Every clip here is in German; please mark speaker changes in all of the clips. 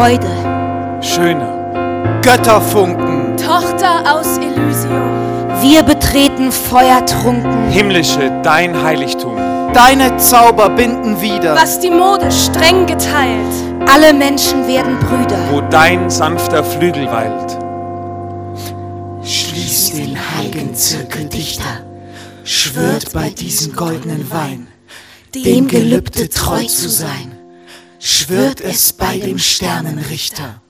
Speaker 1: Freude.
Speaker 2: Schöner Götterfunken.
Speaker 3: Tochter aus Elysium.
Speaker 1: Wir betreten feuertrunken.
Speaker 2: Himmlische, dein Heiligtum.
Speaker 4: Deine Zauber binden wieder.
Speaker 3: Was die Mode streng geteilt.
Speaker 1: Alle Menschen werden Brüder.
Speaker 2: Wo dein sanfter Flügel weilt.
Speaker 5: Schließt den heiligen Zirkel dichter, schwört bei diesem goldenen Wein, dem Gelübde treu zu sein, schwört es bei dem Sternenrichter.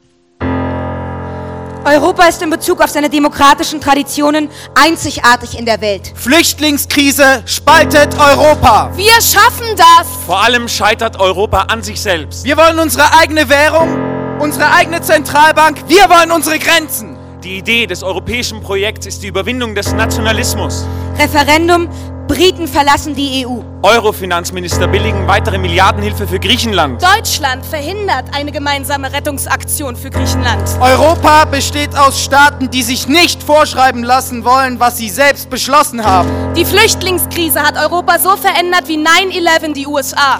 Speaker 1: Europa ist in Bezug auf seine demokratischen Traditionen einzigartig in der Welt.
Speaker 4: Flüchtlingskrise spaltet Europa.
Speaker 3: Wir schaffen das.
Speaker 2: Vor allem scheitert Europa an sich selbst.
Speaker 4: Wir wollen unsere eigene Währung, unsere eigene Zentralbank. Wir wollen unsere Grenzen.
Speaker 2: Die Idee des europäischen Projekts ist die Überwindung des Nationalismus.
Speaker 1: Referendum, Briten verlassen die EU.
Speaker 2: Euro-Finanzminister billigen weitere Milliardenhilfe für Griechenland.
Speaker 3: Deutschland verhindert eine gemeinsame Rettungsaktion für Griechenland.
Speaker 4: Europa besteht aus Staaten, die sich nicht vorschreiben lassen wollen, was sie selbst beschlossen haben.
Speaker 3: Die Flüchtlingskrise hat Europa so verändert wie 9-11 die USA.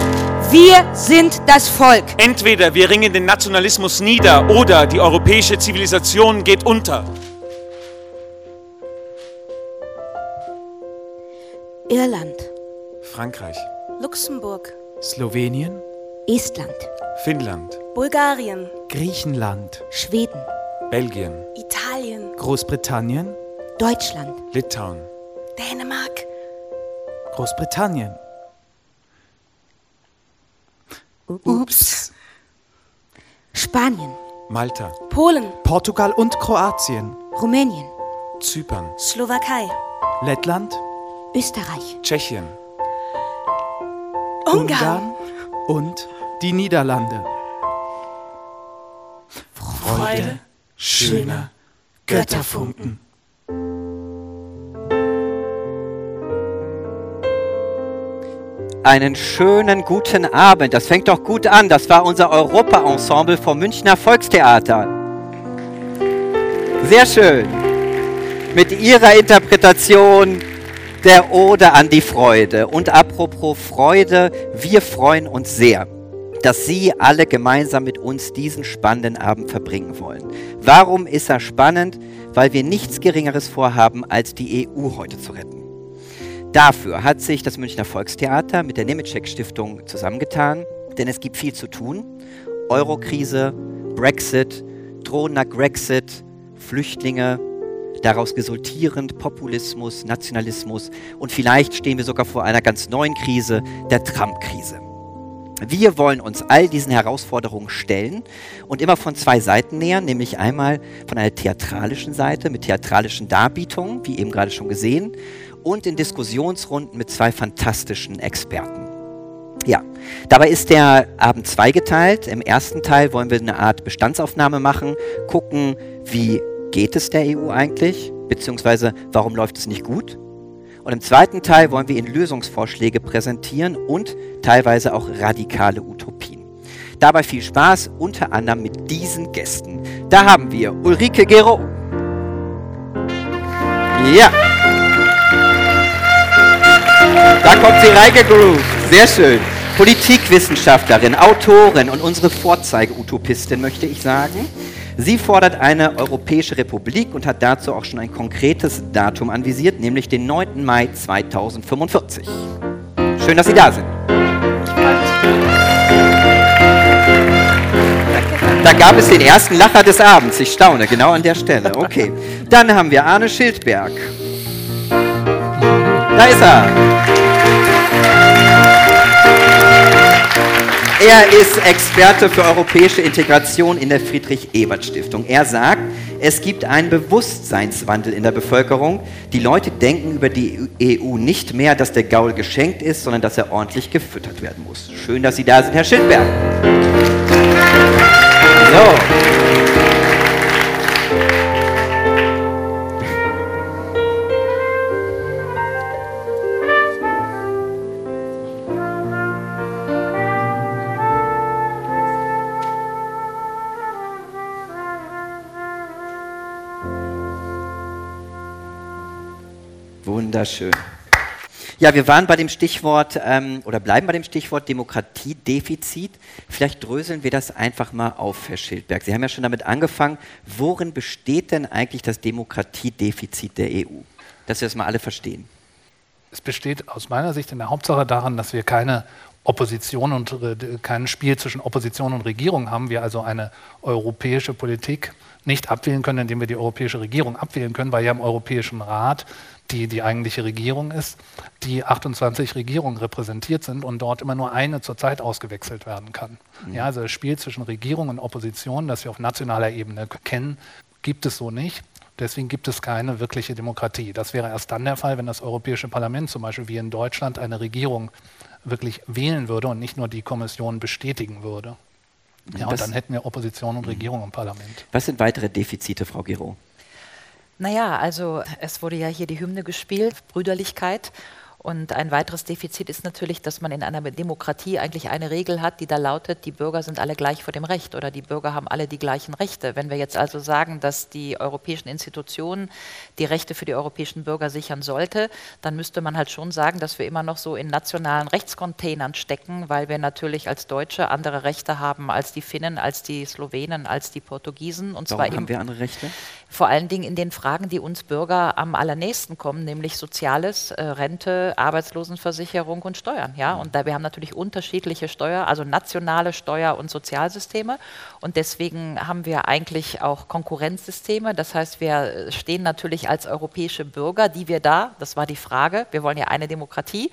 Speaker 1: Wir sind das Volk.
Speaker 2: Entweder wir ringen den Nationalismus nieder oder die europäische Zivilisation geht unter.
Speaker 1: Irland,
Speaker 2: Frankreich,
Speaker 3: Luxemburg,
Speaker 4: Slowenien,
Speaker 1: Estland,
Speaker 2: Finnland,
Speaker 3: Bulgarien,
Speaker 4: Griechenland,
Speaker 1: Schweden,
Speaker 2: Belgien,
Speaker 3: Italien,
Speaker 4: Großbritannien,
Speaker 1: Deutschland,
Speaker 2: Litauen,
Speaker 3: Dänemark,
Speaker 4: Großbritannien.
Speaker 1: Ups. Spanien,
Speaker 2: Malta,
Speaker 3: Polen,
Speaker 4: Portugal und Kroatien,
Speaker 1: Rumänien,
Speaker 2: Zypern,
Speaker 3: Slowakei,
Speaker 4: Lettland,
Speaker 1: Österreich,
Speaker 2: Tschechien,
Speaker 3: Ungarn,
Speaker 4: und die Niederlande.
Speaker 3: Freude,
Speaker 5: Schöner Götterfunken.
Speaker 6: Einen schönen guten Abend. Das fängt doch gut an. Das war unser Europa-Ensemble vom Münchner Volkstheater. Sehr schön. Mit ihrer Interpretation der Ode an die Freude. Und apropos Freude, wir freuen uns sehr, dass Sie alle gemeinsam mit uns diesen spannenden Abend verbringen wollen. Warum ist er spannend? Weil wir nichts Geringeres vorhaben, als die EU heute zu retten. Dafür hat sich das Münchner Volkstheater mit der Nemetschek Stiftung zusammengetan, denn es gibt viel zu tun. Eurokrise, Brexit, drohender Grexit, Flüchtlinge, daraus resultierend Populismus, Nationalismus und vielleicht stehen wir sogar vor einer ganz neuen Krise, der Trump-Krise. Wir wollen uns all diesen Herausforderungen stellen und immer von zwei Seiten nähern, nämlich einmal von einer theatralischen Seite mit theatralischen Darbietungen, wie eben gerade schon gesehen, und in Diskussionsrunden mit zwei fantastischen Experten. Ja, dabei ist der Abend zweigeteilt. Im ersten Teil wollen wir eine Art Bestandsaufnahme machen, gucken, wie geht es der EU eigentlich, beziehungsweise warum läuft es nicht gut. Und im zweiten Teil wollen wir Ihnen Lösungsvorschläge präsentieren und teilweise auch radikale Utopien. Dabei viel Spaß, unter anderem mit diesen Gästen. Da haben wir Ulrike Gero. Ja. Da kommt sie reingegroovt. Sehr schön. Politikwissenschaftlerin, Autorin und unsere Vorzeige-Utopistin, möchte ich sagen. Sie fordert eine Europäische Republik und hat dazu auch schon ein konkretes Datum anvisiert, nämlich den 9. Mai 2045. Schön, dass Sie da sind. Da gab es den ersten Lacher des Abends. Ich staune, genau an der Stelle. Okay. Dann haben wir Arne Schildberg. Da ist er. Er ist Experte für europäische Integration in der Friedrich-Ebert-Stiftung. Er sagt, es gibt einen Bewusstseinswandel in der Bevölkerung. Die Leute denken über die EU nicht mehr, dass der Gaul geschenkt ist, sondern dass er ordentlich gefüttert werden muss. Schön, dass Sie da sind, Herr Schildberg. So. Wunderschön. Ja, wir waren bei dem Stichwort ähm, oder bleiben bei dem Stichwort Demokratiedefizit. Vielleicht dröseln wir das einfach mal auf, Herr Schildberg. Sie haben ja schon damit angefangen. Worin besteht denn eigentlich das Demokratiedefizit der EU? Dass wir das mal alle verstehen.
Speaker 7: Es besteht aus meiner Sicht in der Hauptsache daran, dass wir keine Opposition und äh, kein Spiel zwischen Opposition und Regierung haben. Wir also eine europäische Politik nicht abwählen können, indem wir die europäische Regierung abwählen können, weil ja im Europäischen Rat die die eigentliche Regierung ist, die 28 Regierungen repräsentiert sind und dort immer nur eine zur Zeit ausgewechselt werden kann. Mhm. Ja, also das Spiel zwischen Regierung und Opposition, das wir auf nationaler Ebene kennen, gibt es so nicht. Deswegen gibt es keine wirkliche Demokratie. Das wäre erst dann der Fall, wenn das Europäische Parlament zum Beispiel wie in Deutschland eine Regierung wirklich wählen würde und nicht nur die Kommission bestätigen würde. Ja, und dann hätten wir Opposition und mhm. Regierung im Parlament.
Speaker 6: Was sind weitere Defizite, Frau Giro?
Speaker 8: Naja, also es wurde ja hier die Hymne gespielt, Brüderlichkeit. Und ein weiteres Defizit ist natürlich, dass man in einer Demokratie eigentlich eine Regel hat, die da lautet, die Bürger sind alle gleich vor dem Recht oder die Bürger haben alle die gleichen Rechte. Wenn wir jetzt also sagen, dass die europäischen Institutionen die Rechte für die europäischen Bürger sichern sollte, dann müsste man halt schon sagen, dass wir immer noch so in nationalen Rechtscontainern stecken, weil wir natürlich als Deutsche andere Rechte haben als die Finnen, als die Slowenen, als die Portugiesen.
Speaker 6: Und Warum zwar haben wir andere Rechte?
Speaker 8: Vor allen Dingen in den Fragen, die uns Bürger am allernächsten kommen, nämlich Soziales, äh, Rente, Arbeitslosenversicherung und Steuern. Ja? Und da wir haben natürlich unterschiedliche Steuer, also nationale Steuer- und Sozialsysteme. Und deswegen haben wir eigentlich auch Konkurrenzsysteme. Das heißt, wir stehen natürlich als europäische Bürger, die wir da, das war die Frage, wir wollen ja eine Demokratie,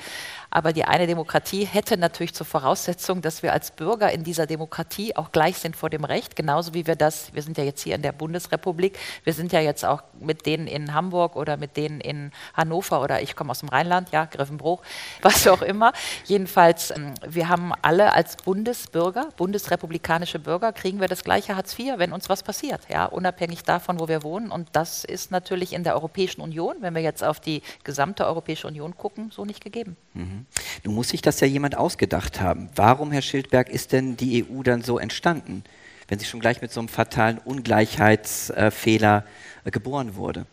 Speaker 8: aber die eine Demokratie hätte natürlich zur Voraussetzung, dass wir als Bürger in dieser Demokratie auch gleich sind vor dem Recht, genauso wie wir das, wir sind ja jetzt hier in der Bundesrepublik, wir sind ja jetzt auch mit denen in Hamburg oder mit denen in Hannover oder ich komme aus dem Rheinland, ja, Griffenbruch, was auch immer. Jedenfalls, ähm, wir haben alle als Bundesbürger, bundesrepublikanische Bürger, kriegen wir das gleiche Hartz IV, wenn uns was passiert, ja, unabhängig davon, wo wir wohnen. Und das ist natürlich in der Europäischen Union, wenn wir jetzt auf die gesamte Europäische Union gucken, so nicht gegeben. Mhm.
Speaker 6: Nun muss sich das ja jemand ausgedacht haben. Warum, Herr Schildberg, ist denn die EU dann so entstanden, wenn sie schon gleich mit so einem fatalen Ungleichheitsfehler äh, geboren wurde?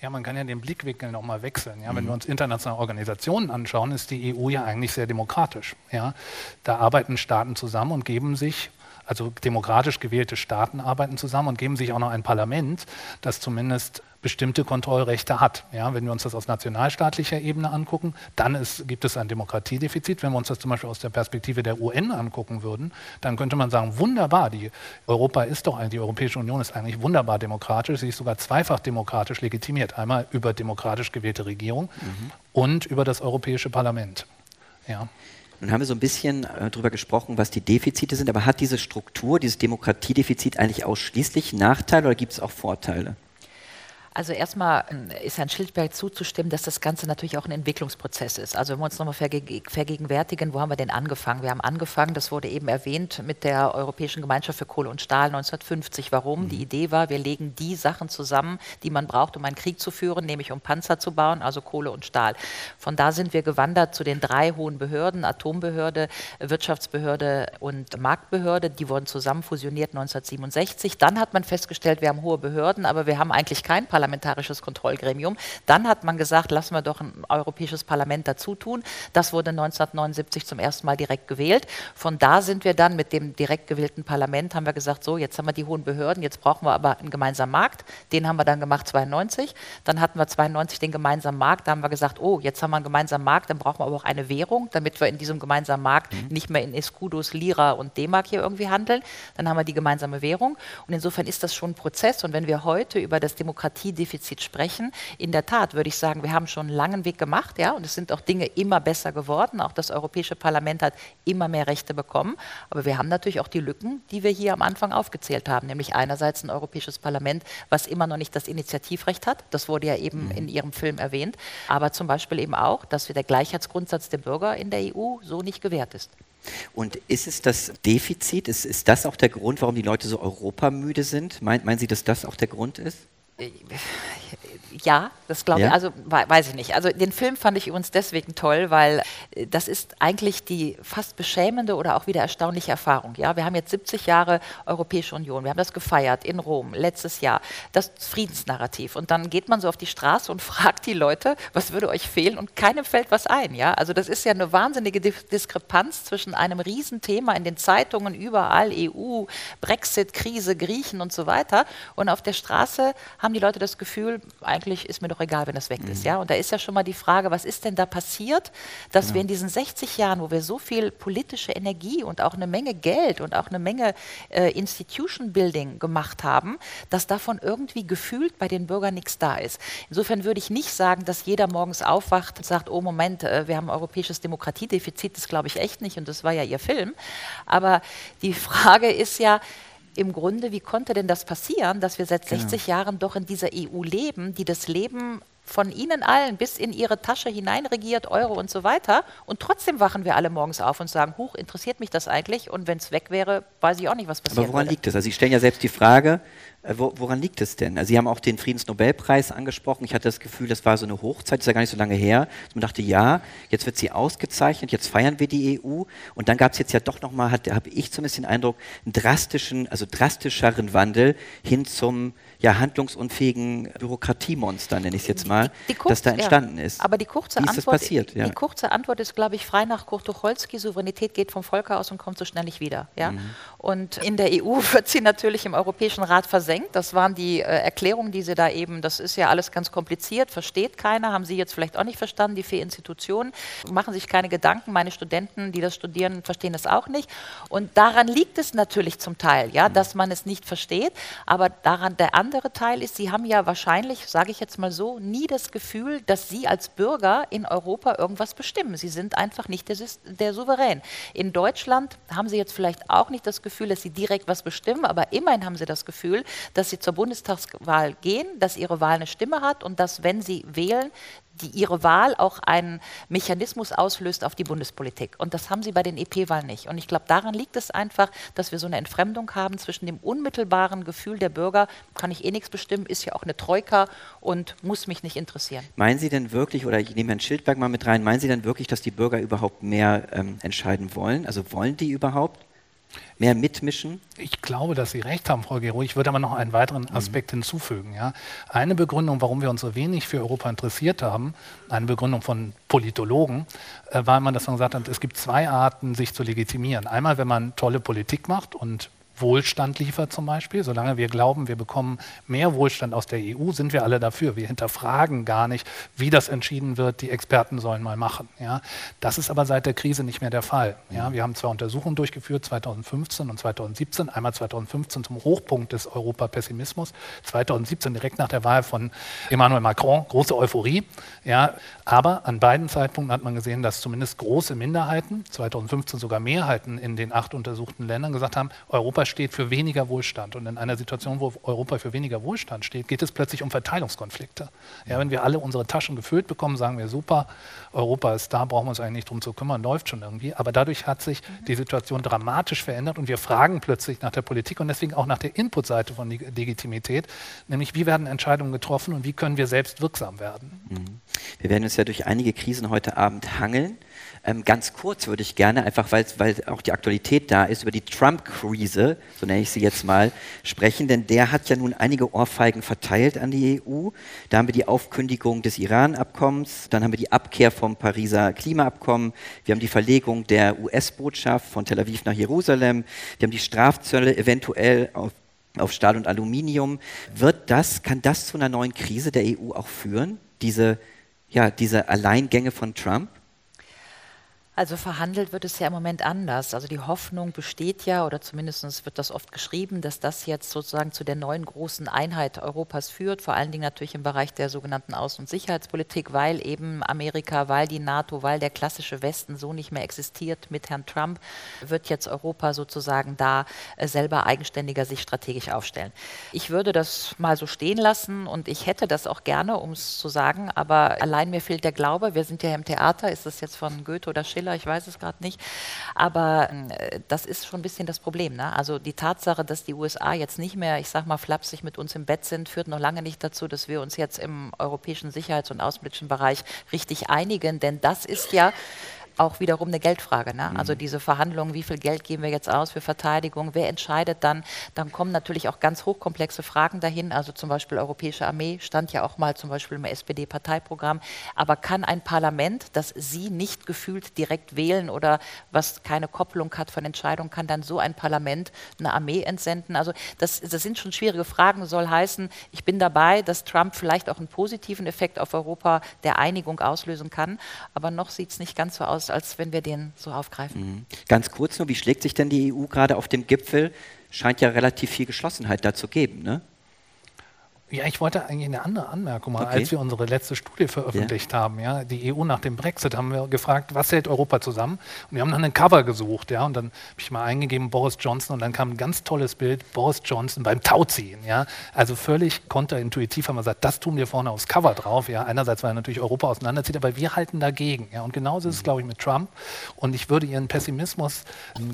Speaker 7: Ja, man kann ja den Blickwinkel nochmal wechseln. Ja, wenn wir uns internationale Organisationen anschauen, ist die EU ja eigentlich sehr demokratisch. Ja, da arbeiten Staaten zusammen und geben sich also demokratisch gewählte Staaten arbeiten zusammen und geben sich auch noch ein Parlament, das zumindest bestimmte Kontrollrechte hat. Ja, wenn wir uns das aus nationalstaatlicher Ebene angucken, dann ist, gibt es ein Demokratiedefizit. Wenn wir uns das zum Beispiel aus der Perspektive der UN angucken würden, dann könnte man sagen, wunderbar, die Europa ist doch die Europäische Union ist eigentlich wunderbar demokratisch, sie ist sogar zweifach demokratisch legitimiert. Einmal über demokratisch gewählte Regierung mhm. und über das Europäische Parlament. Ja.
Speaker 6: Nun haben wir so ein bisschen äh, darüber gesprochen, was die Defizite sind, aber hat diese Struktur, dieses Demokratiedefizit eigentlich ausschließlich Nachteile oder gibt es auch Vorteile?
Speaker 8: Also erstmal ähm, ist Herrn Schildberg zuzustimmen, dass das Ganze natürlich auch ein Entwicklungsprozess ist. Also wenn wir uns nochmal verge vergegenwärtigen, wo haben wir denn angefangen? Wir haben angefangen, das wurde eben erwähnt, mit der Europäischen Gemeinschaft für Kohle und Stahl 1950. Warum? Mhm. Die Idee war, wir legen die Sachen zusammen, die man braucht, um einen Krieg zu führen, nämlich um Panzer zu bauen, also Kohle und Stahl. Von da sind wir gewandert zu den drei hohen Behörden, Atombehörde, Wirtschaftsbehörde und Marktbehörde. Die wurden zusammen fusioniert 1967. Dann hat man festgestellt, wir haben hohe Behörden, aber wir haben eigentlich kein Parlament parlamentarisches Kontrollgremium. Dann hat man gesagt, lassen wir doch ein europäisches Parlament dazu tun. Das wurde 1979 zum ersten Mal direkt gewählt. Von da sind wir dann mit dem direkt gewählten Parlament, haben wir gesagt, so, jetzt haben wir die hohen Behörden, jetzt brauchen wir aber einen gemeinsamen Markt. Den haben wir dann gemacht 92. Dann hatten wir 92 den gemeinsamen Markt. Da haben wir gesagt, oh, jetzt haben wir einen gemeinsamen Markt, dann brauchen wir aber auch eine Währung, damit wir in diesem gemeinsamen Markt mhm. nicht mehr in Escudos, Lira und D-Mark hier irgendwie handeln. Dann haben wir die gemeinsame Währung. Und insofern ist das schon ein Prozess. Und wenn wir heute über das Demokratie Energiedefizit sprechen. In der Tat würde ich sagen, wir haben schon einen langen Weg gemacht, ja, und es sind auch Dinge immer besser geworden. Auch das Europäische Parlament hat immer mehr Rechte bekommen. Aber wir haben natürlich auch die Lücken, die wir hier am Anfang aufgezählt haben, nämlich einerseits ein Europäisches Parlament, was immer noch nicht das Initiativrecht hat. Das wurde ja eben mhm. in Ihrem Film erwähnt. Aber zum Beispiel eben auch, dass der Gleichheitsgrundsatz der Bürger in der EU so nicht gewährt ist.
Speaker 6: Und ist es das Defizit? Ist, ist das auch der Grund, warum die Leute so europamüde sind? Meint, meinen Sie, dass das auch der Grund ist?
Speaker 8: Ich, ja, das glaube
Speaker 6: Ja?
Speaker 8: ich, also wei- weiß ich nicht. Also den Film fand ich übrigens deswegen toll, weil äh, das ist eigentlich die fast beschämende oder auch wieder erstaunliche Erfahrung. Ja, wir haben jetzt 70 Jahre Europäische Union, wir haben das gefeiert in Rom letztes Jahr, das Friedensnarrativ. Und dann geht man so auf die Straße und fragt die Leute, was würde euch fehlen? Und keinem fällt was ein. Ja, also das ist ja eine wahnsinnige Di- Diskrepanz zwischen einem Riesenthema in den Zeitungen überall, EU, Brexit, Krise, Griechen und so weiter. Und auf der Straße haben die Leute das Gefühl, eigentlich ist mir doch egal, wenn das weg ist. Ja? Und da ist ja schon mal die Frage, was ist denn da passiert, dass wir in diesen 60 Jahren, wo wir so viel politische Energie und auch eine Menge Geld und auch eine Menge äh, Institution Building gemacht haben, dass davon irgendwie gefühlt bei den Bürgern nichts da ist. Insofern würde ich nicht sagen, dass jeder morgens aufwacht und sagt, oh Moment, äh, wir haben ein europäisches Demokratiedefizit, das glaube ich echt nicht und das war ja Ihr Film. Aber die Frage ist ja, im Grunde, wie konnte denn das passieren, dass wir seit 60 Jahren doch in dieser EU leben, die das Leben von Ihnen allen bis in Ihre Tasche hineinregiert, Euro und so weiter. Und trotzdem wachen wir alle morgens auf und sagen, huch, interessiert mich das eigentlich? Und wenn es weg wäre, weiß ich auch nicht, was passiert.
Speaker 6: Aber woran
Speaker 8: würde.
Speaker 6: liegt es? Also Sie stellen ja selbst die Frage, woran liegt es denn? Also Sie haben auch den Friedensnobelpreis angesprochen. Ich hatte das Gefühl, das war so eine Hochzeit, das ist ja gar nicht so lange her. Man dachte, ja, jetzt wird sie ausgezeichnet, jetzt feiern wir die EU. Und dann gab es jetzt ja doch nochmal, habe ich zumindest den Eindruck, einen drastischen, also drastischeren Wandel hin zum ja, handlungsunfähigen Bürokratiemonster, nenne ich es jetzt mal,
Speaker 8: Die kurz-
Speaker 6: das da
Speaker 8: ja.
Speaker 6: entstanden ist.
Speaker 8: Aber die kurze Antwort,
Speaker 6: passiert? Ja.
Speaker 8: die kurze Antwort ist, glaube ich, frei nach Kurt Tucholsky, Souveränität geht vom Volk aus und kommt so schnell nicht wieder. Ja?
Speaker 6: Mhm.
Speaker 8: Und in der EU wird sie natürlich im Europäischen Rat versenkt. Das waren die äh, Erklärungen, die sie da eben, das ist ja alles ganz kompliziert, versteht keiner, haben Sie jetzt vielleicht auch nicht verstanden, die vier Institutionen, machen sich keine Gedanken. Meine Studenten, die das studieren, verstehen das auch nicht. Und daran liegt es natürlich zum Teil,
Speaker 6: Mhm.
Speaker 8: ja, dass man es nicht versteht. Aber daran der andere Teil ist, Sie haben ja wahrscheinlich, sage ich jetzt mal so, nie das Gefühl, dass Sie als Bürger in Europa irgendwas bestimmen. Sie sind einfach nicht der, der Souverän. In Deutschland haben Sie jetzt vielleicht auch nicht das Gefühl, dass Sie direkt was bestimmen, aber immerhin haben Sie das Gefühl, dass Sie zur Bundestagswahl gehen, dass Ihre Wahl eine Stimme hat und dass, wenn Sie wählen, die ihre Wahl auch einen Mechanismus auslöst auf die Bundespolitik. Und das haben sie bei den EP-Wahlen nicht. Und ich glaube, daran liegt es einfach, dass wir so eine Entfremdung haben zwischen dem unmittelbaren Gefühl der Bürger, kann ich eh nichts bestimmen, ist ja auch eine Troika und muss mich nicht interessieren.
Speaker 6: Meinen Sie denn wirklich, oder ich nehme Herrn Schildberg mal mit rein, meinen Sie denn wirklich, dass die Bürger überhaupt mehr ähm, entscheiden wollen? Also wollen die überhaupt mehr mitmischen?
Speaker 7: Ich glaube, dass Sie recht haben, Frau Gero. Ich würde aber noch einen weiteren Aspekt hinzufügen. Ja. Eine Begründung, warum wir uns so wenig für Europa interessiert haben, eine Begründung von Politologen, äh, war immer, dass man gesagt hat, es gibt zwei Arten, sich zu legitimieren. Einmal, wenn man tolle Politik macht und Wohlstand liefert zum Beispiel. Solange wir glauben, wir bekommen mehr Wohlstand aus der EU, sind wir alle dafür. Wir hinterfragen gar nicht, wie das entschieden wird. Die Experten sollen mal machen. Ja. Das ist aber seit der Krise nicht mehr der Fall. Ja. Wir haben zwei Untersuchungen durchgeführt, 2015 und 2017. Einmal 2015 zum Hochpunkt des Europapessimismus, 2017 direkt nach der Wahl von Emmanuel Macron, große Euphorie. Ja. Aber an beiden Zeitpunkten hat man gesehen, dass zumindest große Minderheiten, 2015 sogar Mehrheiten in den acht untersuchten Ländern gesagt haben, Europa steht für weniger Wohlstand. Und in einer Situation, wo Europa für weniger Wohlstand steht, geht es plötzlich um Verteilungskonflikte. Ja, wenn wir alle unsere Taschen gefüllt bekommen, sagen wir, super, Europa ist da, brauchen wir uns eigentlich nicht drum zu kümmern, läuft schon irgendwie. Aber dadurch hat sich die Situation dramatisch verändert und wir fragen plötzlich nach der Politik und deswegen auch nach der Inputseite von Leg- Legitimität, nämlich wie werden Entscheidungen getroffen und wie können wir selbst wirksam werden.
Speaker 6: Wir werden uns ja durch einige Krisen heute Abend hangeln. Ähm, ganz kurz würde ich gerne, einfach weil, auch die Aktualität da ist, über die Trump-Krise, so nenne ich sie jetzt mal, sprechen, denn der hat ja nun einige Ohrfeigen verteilt an die EU. Da haben wir die Aufkündigung des Iran-Abkommens, dann haben wir die Abkehr vom Pariser Klimaabkommen, wir haben die Verlegung der US-Botschaft von Tel Aviv nach Jerusalem, wir haben die Strafzölle eventuell auf auf Stahl und Aluminium. Wird das, kann das zu einer neuen Krise der EU auch führen? Diese, ja, diese Alleingänge von Trump?
Speaker 8: Also verhandelt wird es ja im Moment anders. Also die Hoffnung besteht ja, oder zumindest wird das oft geschrieben, dass das jetzt sozusagen zu der neuen großen Einheit Europas führt, vor allen Dingen natürlich im Bereich der sogenannten Außen- und Sicherheitspolitik, weil eben Amerika, weil die NATO, weil der klassische Westen so nicht mehr existiert mit Herrn Trump, wird jetzt Europa sozusagen da äh, selber eigenständiger sich strategisch aufstellen. Ich würde das mal so stehen lassen und ich hätte das auch gerne, um es zu sagen, aber allein mir fehlt der Glaube. Wir sind ja im Theater, ist das jetzt von Goethe oder Schiller? Müller, ich weiß es gerade nicht. Aber äh, das ist schon ein bisschen das Problem. Ne? Also die Tatsache, dass die USA jetzt nicht mehr, ich sag mal, flapsig mit uns im Bett sind, führt noch lange nicht dazu, dass wir uns jetzt im europäischen Sicherheits- und außenpolitischen Bereich richtig einigen. Denn das ist ja auch wiederum eine Geldfrage. Ne? Also mhm. Diese Verhandlungen, wie viel Geld geben wir jetzt aus für Verteidigung, wer entscheidet dann? Dann kommen natürlich auch ganz hochkomplexe Fragen dahin. Also zum Beispiel Europäische Armee stand ja auch mal zum Beispiel im SPD-Parteiprogramm. Aber kann ein Parlament, das Sie nicht gefühlt direkt wählen oder was keine Kopplung hat von Entscheidungen, kann dann so ein Parlament eine Armee entsenden? Also das, das sind schon schwierige Fragen. Soll heißen, ich bin dabei, dass Trump vielleicht auch einen positiven Effekt auf Europa der Einigung auslösen kann. Aber noch sieht es nicht ganz so aus, als wenn wir den so aufgreifen.
Speaker 6: Mhm. Ganz kurz nur, wie schlägt sich denn die EU gerade auf dem Gipfel? Scheint ja relativ viel Geschlossenheit da zu geben, ne?
Speaker 7: Ja, ich wollte eigentlich eine andere Anmerkung machen, okay. als wir unsere letzte Studie veröffentlicht ja. haben. Ja, die EU nach dem Brexit haben wir gefragt, was hält Europa zusammen? Und wir haben dann ein Cover gesucht, ja, und dann habe ich mal eingegeben Boris Johnson und dann kam ein ganz tolles Bild Boris Johnson beim Tauziehen, ja. Also völlig konterintuitiv haben wir gesagt, das tun wir vorne aufs Cover drauf, ja. Einerseits, weil natürlich Europa auseinanderzieht, aber wir halten dagegen, ja. Und genauso ist es, glaube ich, mit Trump. Und ich würde Ihren Pessimismus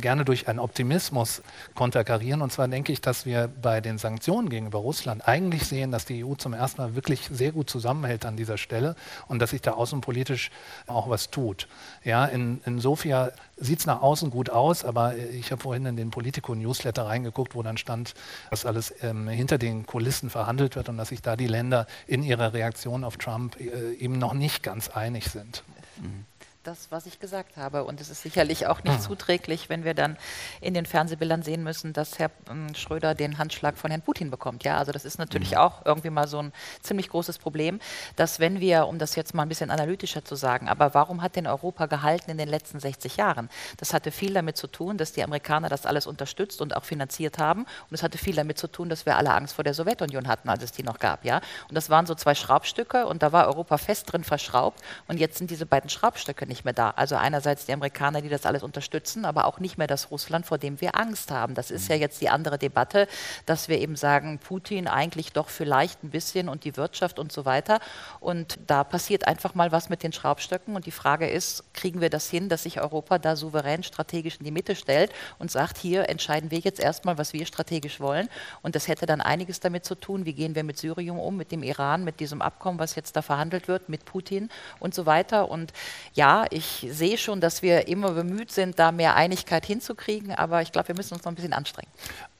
Speaker 7: gerne durch einen Optimismus konterkarieren. Und zwar denke ich, dass wir bei den Sanktionen gegenüber Russland eigentlich sehen, sehen, dass die EU zum ersten Mal wirklich sehr gut zusammenhält an dieser Stelle und dass sich da außenpolitisch auch was tut. Ja, in, in Sofia sieht es nach außen gut aus, aber ich habe vorhin in den Politico-Newsletter reingeguckt, wo dann stand, dass alles ähm, hinter den Kulissen verhandelt wird und dass sich da die Länder in ihrer Reaktion auf Trump äh, eben noch nicht ganz einig sind.
Speaker 8: Mhm das, was ich gesagt habe. Und es ist sicherlich auch nicht ah. zuträglich, wenn wir dann in den Fernsehbildern sehen müssen, dass Herr ähm, Schröder den Handschlag von Herrn Putin bekommt. Ja, also das ist natürlich mhm. auch irgendwie mal so ein ziemlich großes Problem, dass wenn wir, um das jetzt mal ein bisschen analytischer zu sagen, aber warum hat denn Europa gehalten in den letzten 60 Jahren? Das hatte viel damit zu tun, dass die Amerikaner das alles unterstützt und auch finanziert haben. Und es hatte viel damit zu tun, dass wir alle Angst vor der Sowjetunion hatten, als es die noch gab. Ja, und das waren so zwei Schraubstücke und da war Europa fest drin verschraubt. Und jetzt sind diese beiden Schraubstücke nicht nicht mehr da. Also einerseits die Amerikaner, die das alles unterstützen, aber auch nicht mehr das Russland, vor dem wir Angst haben. Das ist ja jetzt die andere Debatte, dass wir eben sagen, Putin eigentlich doch vielleicht ein bisschen und die Wirtschaft und so weiter. Und da passiert einfach mal was mit den Schraubstöcken. Und die Frage ist, kriegen wir das hin, dass sich Europa da souverän strategisch in die Mitte stellt und sagt, hier entscheiden wir jetzt erstmal, was wir strategisch wollen. Und das hätte dann einiges damit zu tun, wie gehen wir mit Syrien um, mit dem Iran, mit diesem Abkommen, was jetzt da verhandelt wird, mit Putin und so weiter. Und ja, ich sehe schon, dass wir immer bemüht sind, da mehr Einigkeit hinzukriegen, aber ich glaube, wir müssen uns noch ein bisschen anstrengen.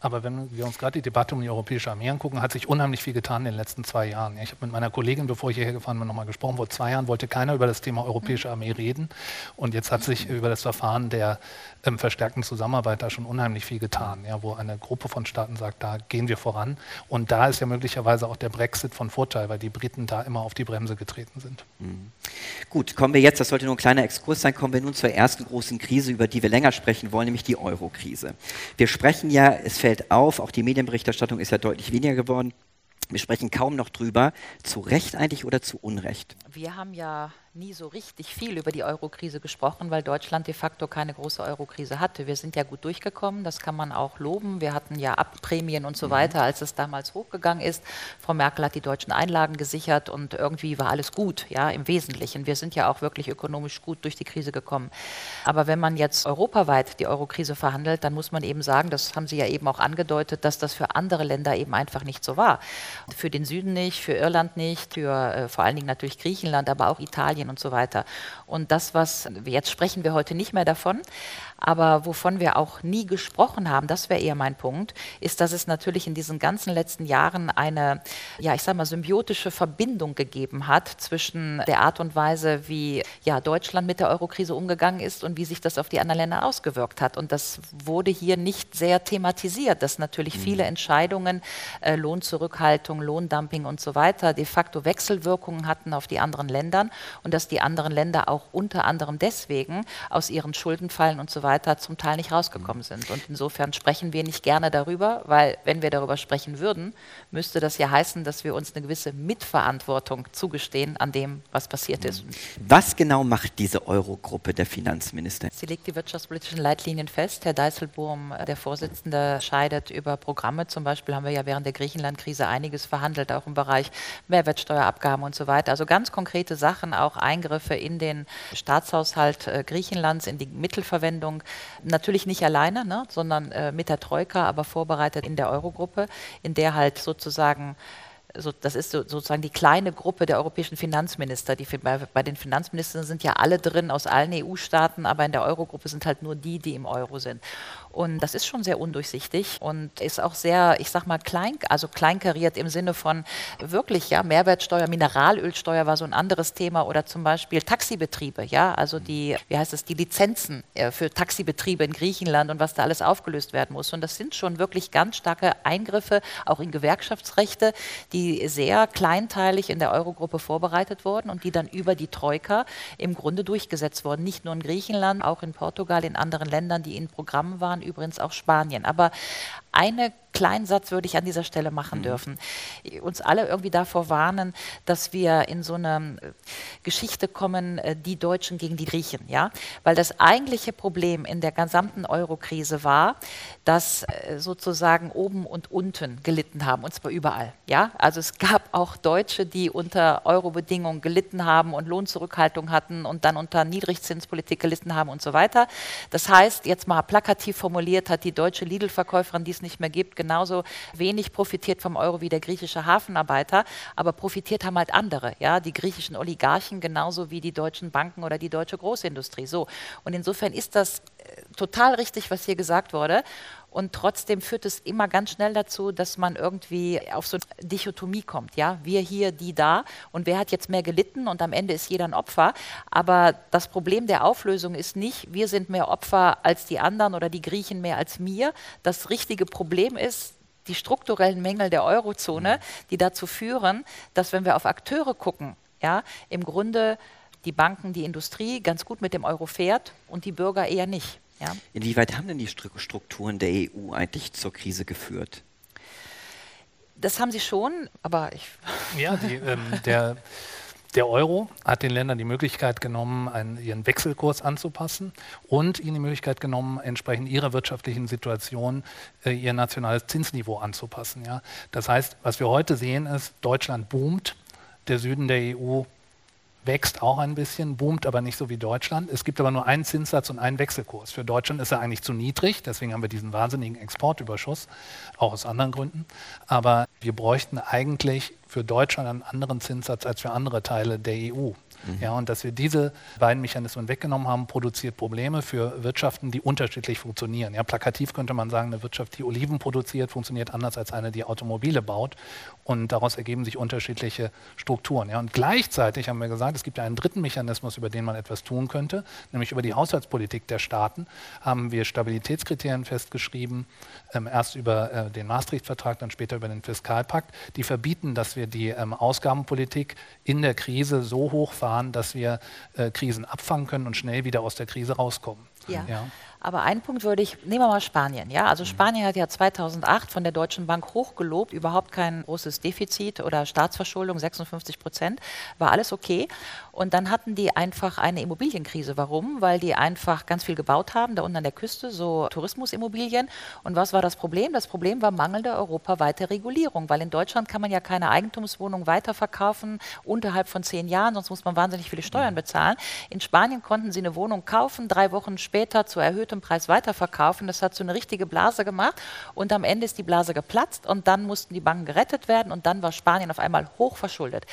Speaker 7: Aber wenn wir uns gerade die Debatte um die europäische Armee angucken, hat sich unheimlich viel getan in den letzten zwei Jahren. Ich habe mit meiner Kollegin, bevor ich hierher gefahren bin, nochmal gesprochen. Vor zwei Jahren wollte keiner über das Thema europäische Armee reden. Und jetzt hat sich über das Verfahren der ähm, verstärkten Zusammenarbeit da schon unheimlich viel getan, ja, wo eine Gruppe von Staaten sagt, da gehen wir voran. Und da ist ja möglicherweise auch der Brexit von Vorteil, weil die Briten da immer auf die Bremse getreten sind.
Speaker 6: Mhm. Gut, kommen wir jetzt, das sollte nur ein kleiner Exkurs sein, kommen wir nun zur ersten großen Krise, über die wir länger sprechen wollen, nämlich die Euro-Krise. Wir sprechen ja, es fällt fällt auf, auch die Medienberichterstattung ist ja deutlich weniger geworden. Wir sprechen kaum noch drüber, zu Recht eigentlich oder zu Unrecht.
Speaker 8: Wir haben ja nie so richtig viel über die Eurokrise gesprochen, weil Deutschland de facto keine große Eurokrise hatte. Wir sind ja gut durchgekommen, das kann man auch loben. Wir hatten ja Abprämien und so mhm. weiter, als es damals hochgegangen ist. Frau Merkel hat die deutschen Einlagen gesichert und irgendwie war alles gut, ja, im Wesentlichen. Wir sind ja auch wirklich ökonomisch gut durch die Krise gekommen. Aber wenn man jetzt europaweit die Eurokrise verhandelt, dann muss man eben sagen, das haben Sie ja eben auch angedeutet, dass das für andere Länder eben einfach nicht so war. Für den Süden nicht, für Irland nicht, für äh, vor allen Dingen natürlich Griechenland, aber auch Italien Medien und so weiter. Und das, was, jetzt sprechen wir heute nicht mehr davon, aber wovon wir auch nie gesprochen haben, das wäre eher mein Punkt, ist, dass es natürlich in diesen ganzen letzten Jahren eine, ja, ich sage mal, symbiotische Verbindung gegeben hat zwischen der Art und Weise, wie ja, Deutschland mit der Eurokrise umgegangen ist und wie sich das auf die anderen Länder ausgewirkt hat. Und das wurde hier nicht sehr thematisiert, dass natürlich viele mhm. Entscheidungen, äh, Lohnzurückhaltung, Lohndumping und so weiter, de facto Wechselwirkungen hatten auf die anderen Länder und dass die anderen Länder auch unter anderem deswegen aus ihren Schuldenfallen und so weiter zum Teil nicht rausgekommen sind. Und insofern sprechen wir nicht gerne darüber, weil wenn wir darüber sprechen würden, müsste das ja heißen, dass wir uns eine gewisse Mitverantwortung zugestehen an dem, was passiert ist.
Speaker 6: Was genau macht diese Eurogruppe der Finanzminister?
Speaker 8: Sie legt die wirtschaftspolitischen Leitlinien fest. Herr Dijsselboom, der Vorsitzende, scheidet über Programme. Zum Beispiel haben wir ja während der Griechenland-Krise einiges verhandelt, auch im Bereich Mehrwertsteuerabgaben und so weiter. Also ganz konkrete Sachen, auch Eingriffe in den Staatshaushalt äh, Griechenlands, in die Mittelverwendung. Natürlich nicht alleine, ne, sondern äh, mit der Troika, aber vorbereitet in der Eurogruppe, in der halt sozusagen so, das ist so, sozusagen die kleine Gruppe der europäischen Finanzminister. Die, bei, bei, den Finanzministern sind ja alle drin aus allen EU-Staaten, aber in der Eurogruppe sind halt nur die, die im Euro sind. Und das ist schon sehr undurchsichtig und ist auch sehr, ich sag mal, klein, also kleinkariert im Sinne von wirklich, ja, Mehrwertsteuer, Mineralölsteuer war so ein anderes Thema oder zum Beispiel Taxibetriebe, ja, also die, wie heißt es, die Lizenzen äh, für Taxibetriebe in Griechenland und was da alles aufgelöst werden muss. Und das sind schon wirklich ganz starke Eingriffe, auch in Gewerkschaftsrechte, die sehr kleinteilig in der Eurogruppe vorbereitet wurden und die dann über die Troika im Grunde durchgesetzt wurden. Nicht nur in Griechenland, auch in Portugal, in anderen Ländern, die in Programmen waren übrigens auch Spanien. Aber eine kleinen Satz würde ich an dieser Stelle machen mhm. dürfen. Uns alle irgendwie davor warnen, dass wir in so eine äh, Geschichte kommen, äh, die Deutschen gegen die Griechen, ja? Weil das eigentliche Problem in der gesamten Eurokrise war, dass äh, sozusagen oben und unten gelitten haben, und zwar überall, ja? Also es gab auch Deutsche, die unter Euro-Bedingungen gelitten haben und Lohnzurückhaltung hatten und dann unter Niedrigzinspolitik gelitten haben und so weiter. Das heißt, jetzt mal plakativ formuliert, hat die deutsche Lidl-Verkäuferin, die es nicht mehr gibt, genauso wenig profitiert vom Euro wie der griechische Hafenarbeiter, aber profitiert haben halt andere, ja, die griechischen Oligarchen genauso wie die deutschen Banken oder die deutsche Großindustrie. So. Und insofern ist das äh, total richtig, was hier gesagt wurde. Und trotzdem führt es immer ganz schnell dazu, dass man irgendwie auf so eine Dichotomie kommt. Ja, wir hier, die da. Und wer hat jetzt mehr gelitten? Und am Ende ist jeder ein Opfer. Aber das Problem der Auflösung ist nicht, wir sind mehr Opfer als die anderen oder die Griechen mehr als mir. Das richtige Problem ist, die strukturellen Mängel der Eurozone, die dazu führen, dass wenn wir auf Akteure gucken, ja, im Grunde die Banken, die Industrie ganz gut mit dem Euro fährt und die Bürger eher nicht. Ja.
Speaker 6: Inwieweit haben denn die Strukturen der EU eigentlich zur Krise geführt?
Speaker 8: Das haben sie schon, aber ich.
Speaker 7: Ja, die, ähm, der, der Euro hat den Ländern die Möglichkeit genommen, einen, ihren Wechselkurs anzupassen und ihnen die Möglichkeit genommen, entsprechend ihrer wirtschaftlichen Situation äh, ihr nationales Zinsniveau anzupassen. Ja. Das heißt, was wir heute sehen, ist, Deutschland boomt, der Süden der EU wächst auch ein bisschen, boomt aber nicht so wie Deutschland. Es gibt aber nur einen Zinssatz und einen Wechselkurs. Für Deutschland ist er eigentlich zu niedrig, deswegen haben wir diesen wahnsinnigen Exportüberschuss, auch aus anderen Gründen. Aber wir bräuchten eigentlich für Deutschland einen anderen Zinssatz als für andere Teile der EU. Mhm. Ja, und dass wir diese beiden Mechanismen weggenommen haben, produziert Probleme für Wirtschaften, die unterschiedlich funktionieren. Ja, plakativ könnte man sagen, eine Wirtschaft, die Oliven produziert, funktioniert anders als eine, die Automobile baut. Und daraus ergeben sich unterschiedliche Strukturen. Ja, und gleichzeitig haben wir gesagt, es gibt ja einen dritten Mechanismus, über den man etwas tun könnte, nämlich über die Haushaltspolitik der Staaten haben wir Stabilitätskriterien festgeschrieben, ähm, erst über äh, den Maastricht-Vertrag, dann später über den Fiskalpakt, die verbieten, dass wir die ähm, Ausgabenpolitik in der Krise so hoch fahren, dass wir äh, Krisen abfangen können und schnell wieder aus der Krise rauskommen.
Speaker 8: Ja. ja. Aber einen Punkt würde ich, nehmen wir mal Spanien. Ja? Also Spanien hat ja 2008 von der Deutschen Bank hochgelobt, überhaupt kein großes Defizit oder Staatsverschuldung, 56 Prozent, war alles okay. Und dann hatten die einfach eine Immobilienkrise. Warum? Weil die einfach ganz viel gebaut haben, da unten an der Küste, so Tourismusimmobilien. Und was war das Problem? Das Problem war mangelnde europaweite Regulierung, weil in Deutschland kann man ja keine Eigentumswohnung weiterverkaufen unterhalb von zehn Jahren, sonst muss man wahnsinnig viele Steuern bezahlen. In Spanien konnten sie eine Wohnung kaufen, drei Wochen später zu erhöhtem Preis weiterverkaufen. Das hat so eine richtige Blase gemacht und am Ende ist die Blase geplatzt und dann mussten die Banken gerettet werden und dann war Spanien auf einmal hoch verschuldet.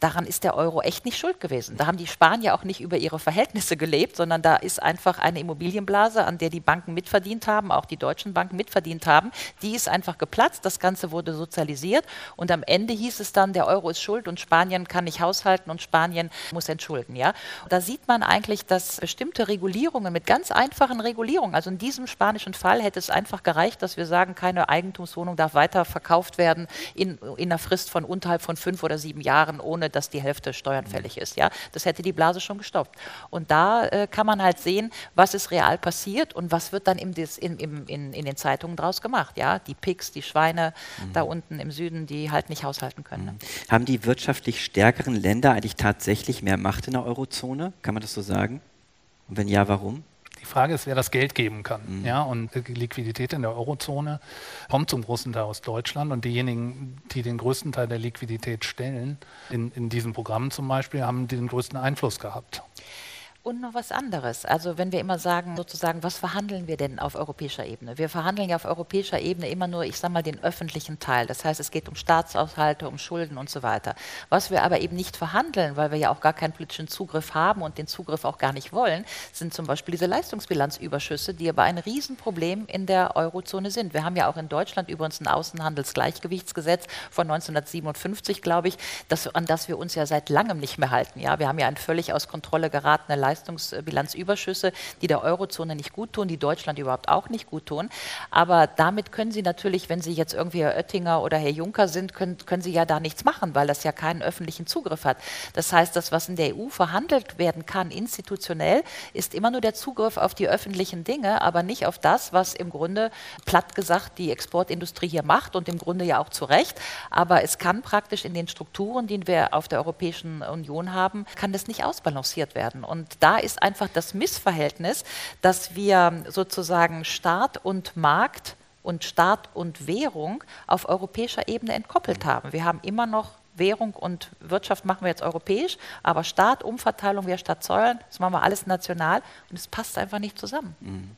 Speaker 8: Daran ist der Euro echt nicht schuld gewesen. Da haben die Spanier auch nicht über ihre Verhältnisse gelebt, sondern da ist einfach eine Immobilienblase, an der die Banken mitverdient haben, auch die deutschen Banken mitverdient haben. Die ist einfach geplatzt, das Ganze wurde sozialisiert und am Ende hieß es dann, der Euro ist schuld und Spanien kann nicht haushalten und Spanien muss entschulden. Ja? da sieht man eigentlich, dass bestimmte Regulierungen mit ganz einfachen Regulierungen, also in diesem spanischen Fall hätte es einfach gereicht, dass wir sagen, keine Eigentumswohnung darf weiter verkauft werden in, in einer Frist von unterhalb von fünf oder sieben Jahren, ohne ohne dass die Hälfte Steuern fällig ist. Ja? Das hätte die Blase schon gestoppt. Und da äh, kann man halt sehen, was ist real passiert und was wird dann im, in, in, in, in den Zeitungen draus gemacht. Ja? Die Pigs, die Schweine mhm. da unten im Süden, die halt nicht haushalten können. Ne?
Speaker 6: Haben die wirtschaftlich stärkeren Länder eigentlich tatsächlich mehr Macht in der Eurozone? Kann man das so sagen? Und wenn ja, warum?
Speaker 7: Die Frage ist, wer das Geld geben kann. Mhm. Ja, und die Liquidität in der Eurozone kommt zum großen Teil aus Deutschland. Und diejenigen, die den größten Teil der Liquidität stellen, in, in diesen Programmen zum Beispiel, haben den größten Einfluss gehabt.
Speaker 8: Und noch was anderes. Also wenn wir immer sagen, sozusagen, was verhandeln wir denn auf europäischer Ebene? Wir verhandeln ja auf europäischer Ebene immer nur, ich sage mal, den öffentlichen Teil. Das heißt, es geht um Staatshaushalte, um Schulden und so weiter. Was wir aber eben nicht verhandeln, weil wir ja auch gar keinen politischen Zugriff haben und den Zugriff auch gar nicht wollen, sind zum Beispiel diese Leistungsbilanzüberschüsse, die aber ein Riesenproblem in der Eurozone sind. Wir haben ja auch in Deutschland übrigens ein Außenhandelsgleichgewichtsgesetz von 1957, glaube ich, das, an das wir uns ja seit langem nicht mehr halten. Ja, wir haben ja ein völlig aus Kontrolle geratene Leistungsbilanz Leistungsbilanzüberschüsse, die der Eurozone nicht gut tun, die Deutschland überhaupt auch nicht gut tun. Aber damit können Sie natürlich, wenn Sie jetzt irgendwie Herr Oettinger oder Herr Juncker sind, können, können Sie ja da nichts machen, weil das ja keinen öffentlichen Zugriff hat. Das heißt, das, was in der EU verhandelt werden kann, institutionell, ist immer nur der Zugriff auf die öffentlichen Dinge, aber nicht auf das, was im Grunde platt gesagt die Exportindustrie hier macht und im Grunde ja auch zu Recht. Aber es kann praktisch in den Strukturen, die wir auf der Europäischen Union haben, kann das nicht ausbalanciert werden. Und da ist einfach das Missverhältnis, dass wir sozusagen Staat und Markt und Staat und Währung auf europäischer Ebene entkoppelt haben. Wir haben immer noch Währung und Wirtschaft machen wir jetzt europäisch, aber Staat, Umverteilung, wer statt Säulen, das machen wir alles national und es passt einfach nicht zusammen.
Speaker 6: Mhm.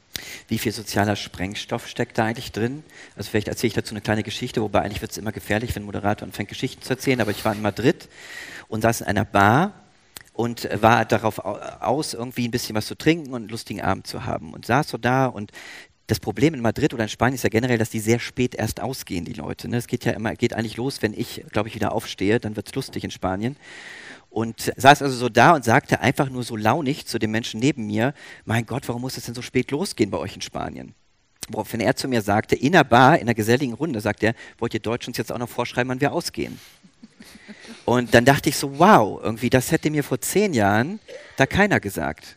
Speaker 6: Wie viel sozialer Sprengstoff steckt da eigentlich drin? Also vielleicht erzähle ich dazu eine kleine Geschichte, wobei eigentlich wird es immer gefährlich, wenn ein Moderator anfängt, Geschichten zu erzählen, aber ich war in Madrid und saß in einer Bar und war darauf aus, irgendwie ein bisschen was zu trinken und einen lustigen Abend zu haben. Und saß so da und das Problem in Madrid oder in Spanien ist ja generell, dass die sehr spät erst ausgehen, die Leute. Ne? Es geht ja immer, geht eigentlich los, wenn ich, glaube ich, wieder aufstehe, dann wird es lustig in Spanien. Und saß also so da und sagte einfach nur so launig zu dem Menschen neben mir, mein Gott, warum muss es denn so spät losgehen bei euch in Spanien? Woraufhin er zu mir sagte, in der Bar, in einer geselligen Runde, sagt er, wollt ihr Deutsch uns jetzt auch noch vorschreiben, wann wir ausgehen? Und dann dachte ich so, wow, irgendwie, das hätte mir vor zehn Jahren da keiner gesagt.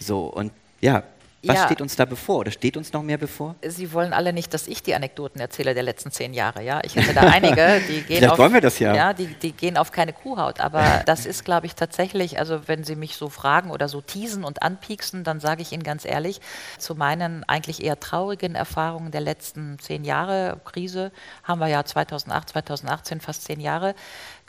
Speaker 6: So, und ja, was ja. steht uns da bevor oder steht uns noch mehr bevor?
Speaker 8: Sie wollen alle nicht, dass ich die Anekdoten erzähle der letzten zehn Jahre. Ja, ich hätte da einige, die gehen
Speaker 6: Vielleicht auf, wollen wir das ja.
Speaker 8: ja die, die gehen auf keine Kuhhaut. Aber das ist, glaube ich, tatsächlich, also wenn Sie mich so fragen oder so teasen und anpieksen, dann sage ich Ihnen ganz ehrlich, zu meinen eigentlich eher traurigen Erfahrungen der letzten zehn Jahre Krise haben wir ja 2008, 2018 fast zehn Jahre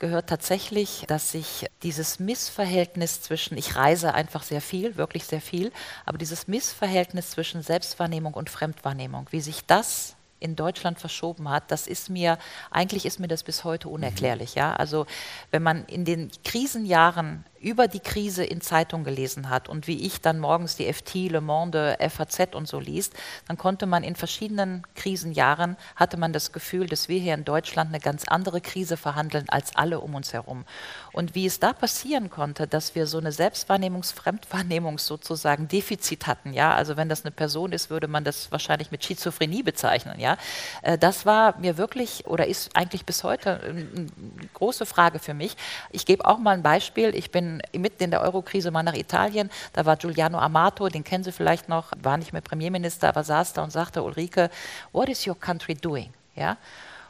Speaker 8: gehört tatsächlich, dass sich dieses Missverhältnis zwischen, ich reise einfach sehr viel, wirklich sehr viel, aber dieses Missverhältnis zwischen Selbstwahrnehmung und Fremdwahrnehmung, wie sich das in Deutschland verschoben hat, das ist mir, eigentlich ist mir das bis heute unerklärlich. Ja? Also wenn man in den Krisenjahren über die Krise in Zeitung gelesen hat und wie ich dann morgens die FT, Le Monde, FAZ und so liest, dann konnte man in verschiedenen Krisenjahren, hatte man das Gefühl, dass wir hier in Deutschland eine ganz andere Krise verhandeln als alle um uns herum. Und wie es da passieren konnte, dass wir so eine Selbstwahrnehmungs-, Fremdwahrnehmungs- sozusagen Defizit hatten, ja, also wenn das eine Person ist, würde man das wahrscheinlich mit Schizophrenie bezeichnen, ja, äh, das war mir wirklich oder ist eigentlich bis heute eine große Frage für mich. Ich gebe auch mal ein Beispiel. Ich bin mitten in der Eurokrise mal nach Italien. Da war Giuliano Amato, den kennen Sie vielleicht noch, war nicht mehr Premierminister, aber saß da und sagte, Ulrike, what is your country doing? Ja?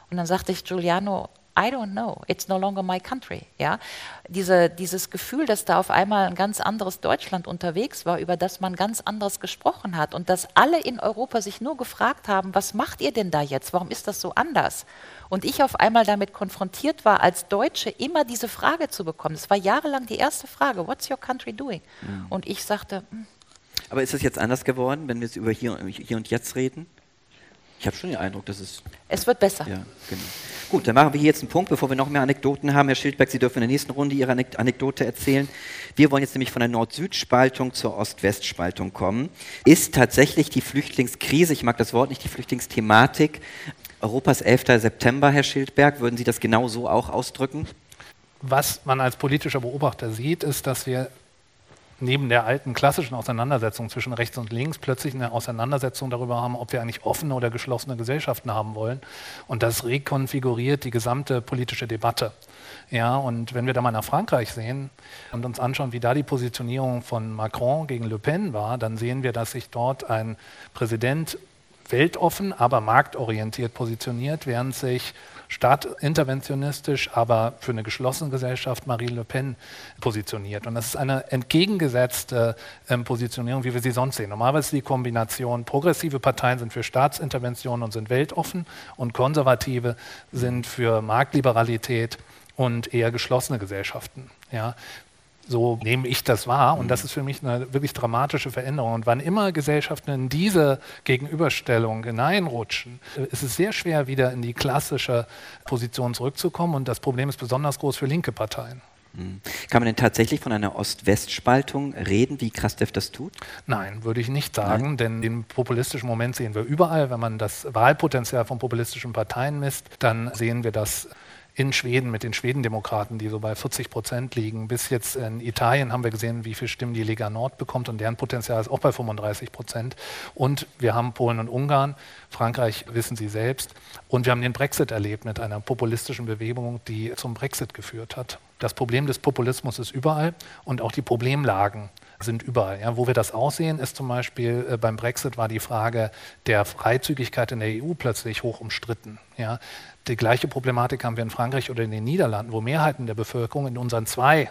Speaker 8: Und dann sagte ich, Giuliano, I don't know, it's no longer my country. Ja? Diese, dieses Gefühl, dass da auf einmal ein ganz anderes Deutschland unterwegs war, über das man ganz anderes gesprochen hat und dass alle in Europa sich nur gefragt haben, was macht ihr denn da jetzt? Warum ist das so anders? Und ich auf einmal damit konfrontiert war, als Deutsche immer diese Frage zu bekommen. Das war jahrelang die erste Frage, what's your country doing? Mhm. Und ich sagte, hm.
Speaker 6: aber ist es jetzt anders geworden, wenn wir jetzt über hier, hier und jetzt reden? Ich habe schon den Eindruck, dass es.
Speaker 8: Es wird besser.
Speaker 6: Ja, genau. Gut, dann machen wir hier jetzt einen Punkt, bevor wir noch mehr Anekdoten haben. Herr Schildberg, Sie dürfen in der nächsten Runde Ihre Anekdote erzählen. Wir wollen jetzt nämlich von der Nord-Süd-Spaltung zur Ost-West-Spaltung kommen. Ist tatsächlich die Flüchtlingskrise, ich mag das Wort nicht, die Flüchtlingsthematik, Europas 11. September, Herr Schildberg, würden Sie das genau so auch ausdrücken?
Speaker 7: Was man als politischer Beobachter sieht, ist, dass wir neben der alten klassischen Auseinandersetzung zwischen rechts und links plötzlich eine Auseinandersetzung darüber haben, ob wir eigentlich offene oder geschlossene Gesellschaften haben wollen. Und das rekonfiguriert die gesamte politische Debatte. Ja, und wenn wir da mal nach Frankreich sehen und uns anschauen, wie da die Positionierung von Macron gegen Le Pen war, dann sehen wir, dass sich dort ein Präsident weltoffen, aber marktorientiert positioniert, während sich staatinterventionistisch, aber für eine geschlossene Gesellschaft Marine Le Pen positioniert. Und das ist eine entgegengesetzte ähm, Positionierung, wie wir sie sonst sehen. Normalerweise ist die Kombination, progressive Parteien sind für Staatsintervention und sind weltoffen und konservative sind für Marktliberalität und eher geschlossene Gesellschaften. Ja. So nehme ich das wahr und das ist für mich eine wirklich dramatische Veränderung. Und wann immer Gesellschaften in diese Gegenüberstellung hineinrutschen, äh, ist es sehr schwer, wieder in die klassische Position zurückzukommen. Und das Problem ist besonders groß für linke Parteien.
Speaker 6: Mhm. Kann man denn tatsächlich von einer Ost-West-Spaltung reden, wie Krastev das tut?
Speaker 7: Nein, würde ich nicht sagen, Nein. denn den populistischen Moment sehen wir überall. Wenn man das Wahlpotenzial von populistischen Parteien misst, dann sehen wir das in Schweden mit den Schwedendemokraten, die so bei 40 Prozent liegen. Bis jetzt in Italien haben wir gesehen, wie viele Stimmen die Lega Nord bekommt und deren Potenzial ist auch bei 35 Prozent. Und wir haben Polen und Ungarn, Frankreich wissen Sie selbst. Und wir haben den Brexit erlebt mit einer populistischen Bewegung, die zum Brexit geführt hat. Das Problem des Populismus ist überall und auch die Problemlagen sind überall. Ja, wo wir das aussehen, ist zum Beispiel äh, beim Brexit war die Frage der Freizügigkeit in der EU plötzlich hoch umstritten. Ja. Die gleiche Problematik haben wir in Frankreich oder in den Niederlanden, wo Mehrheiten der Bevölkerung in unseren zwei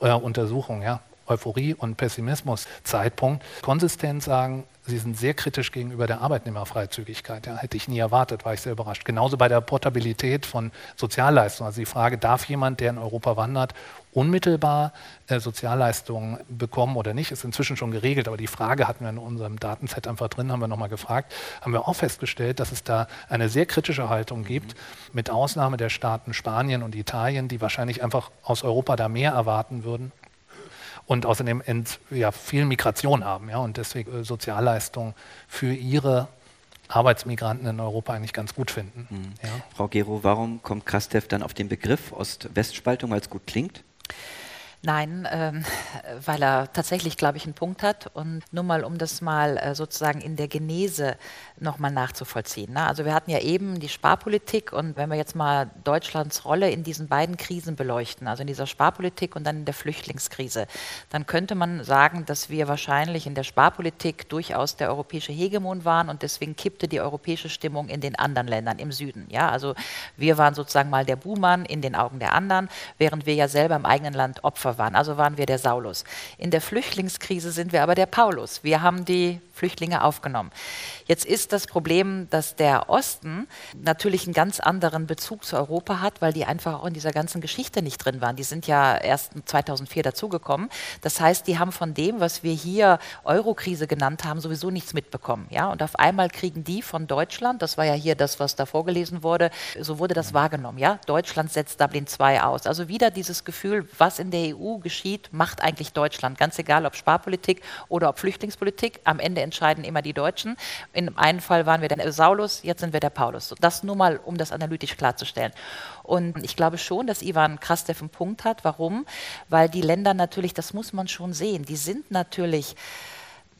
Speaker 7: äh, Untersuchungen, ja, Euphorie und Pessimismus Zeitpunkt, konsistent sagen, Sie sind sehr kritisch gegenüber der Arbeitnehmerfreizügigkeit. Ja, hätte ich nie erwartet, war ich sehr überrascht. Genauso bei der Portabilität von Sozialleistungen. Also die Frage, darf jemand, der in Europa wandert, unmittelbar äh, Sozialleistungen bekommen oder nicht, ist inzwischen schon geregelt. Aber die Frage hatten wir in unserem Datenset einfach drin, haben wir nochmal gefragt, haben wir auch festgestellt, dass es da eine sehr kritische Haltung gibt, mit Ausnahme der Staaten Spanien und Italien, die wahrscheinlich einfach aus Europa da mehr erwarten würden und außerdem ent, ja, viel Migration haben ja, und deswegen äh, Sozialleistungen für ihre Arbeitsmigranten in Europa eigentlich ganz gut finden. Mhm.
Speaker 6: Ja. Frau Gero, warum kommt Krastev dann auf den Begriff Ost-West-Spaltung, weil es gut klingt?
Speaker 8: Nein, ähm, weil er tatsächlich, glaube ich, einen Punkt hat. Und nur mal, um das mal äh, sozusagen in der Genese nochmal nachzuvollziehen. Ne? Also wir hatten ja eben die Sparpolitik und wenn wir jetzt mal Deutschlands Rolle in diesen beiden Krisen beleuchten, also in dieser Sparpolitik und dann in der Flüchtlingskrise, dann könnte man sagen, dass wir wahrscheinlich in der Sparpolitik durchaus der europäische Hegemon waren und deswegen kippte die europäische Stimmung in den anderen Ländern im Süden. Ja? Also wir waren sozusagen mal der Buhmann in den Augen der anderen, während wir ja selber im eigenen Land Opfer Opfer waren. Also waren wir der Saulus. In der Flüchtlingskrise sind wir aber der Paulus. Wir haben die Flüchtlinge aufgenommen. Jetzt ist das Problem, dass der Osten natürlich einen ganz anderen Bezug zu Europa hat, weil die einfach auch in dieser ganzen Geschichte nicht drin waren. Die sind ja erst 2004 dazugekommen. Das heißt, die haben von dem, was wir hier Eurokrise genannt haben, sowieso nichts mitbekommen. Ja? Und auf einmal kriegen die von Deutschland, das war ja hier das, was da vorgelesen wurde, so wurde das wahrgenommen. Ja? Deutschland setzt Dublin II aus. Also wieder dieses Gefühl, was in der EU geschieht, macht eigentlich Deutschland. Ganz egal, ob Sparpolitik oder ob Flüchtlingspolitik. Am Ende entscheiden immer die Deutschen. In einem Fall waren wir der Saulus, jetzt sind wir der Paulus. Das nur mal, um das analytisch klarzustellen. Und ich glaube schon, dass Ivan Krastev einen Punkt hat. Warum? Weil die Länder natürlich, das muss man schon sehen, die sind natürlich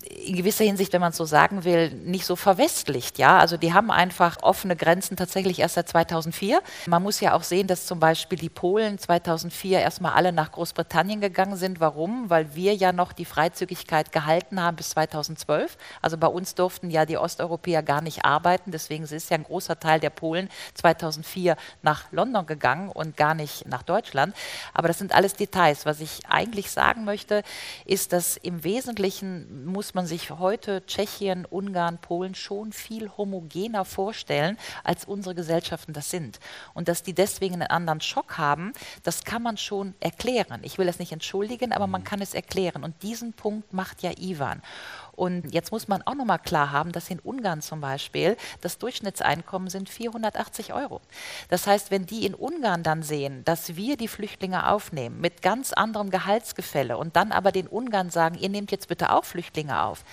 Speaker 8: in gewisser Hinsicht, wenn man es so sagen will, nicht so verwestlicht. Ja? Also die haben einfach offene Grenzen tatsächlich erst seit 2004. Man muss ja auch sehen, dass zum Beispiel die Polen 2004 erstmal alle nach Großbritannien gegangen sind. Warum? Weil wir ja noch die Freizügigkeit gehalten haben bis 2012. Also bei uns durften ja die Osteuropäer gar nicht arbeiten. Deswegen ist ja ein großer Teil der Polen 2004 nach London gegangen und gar nicht nach Deutschland. Aber das sind alles Details. Was ich eigentlich sagen möchte, ist, dass im Wesentlichen muss man sich heute Tschechien, Ungarn, Polen schon viel homogener vorstellen, als unsere Gesellschaften das sind. Und dass die deswegen einen anderen Schock haben, das kann man schon erklären. Ich will das nicht entschuldigen, aber man mhm. kann es erklären. Und diesen Punkt macht ja Ivan. Und jetzt muss man auch noch mal klar haben, dass in Ungarn zum Beispiel das Durchschnittseinkommen sind 480 Euro. Das heißt, wenn die in Ungarn dann sehen, dass wir die Flüchtlinge aufnehmen mit ganz anderem Gehaltsgefälle und dann aber den Ungarn sagen, ihr nehmt jetzt bitte auch Flüchtlinge auf,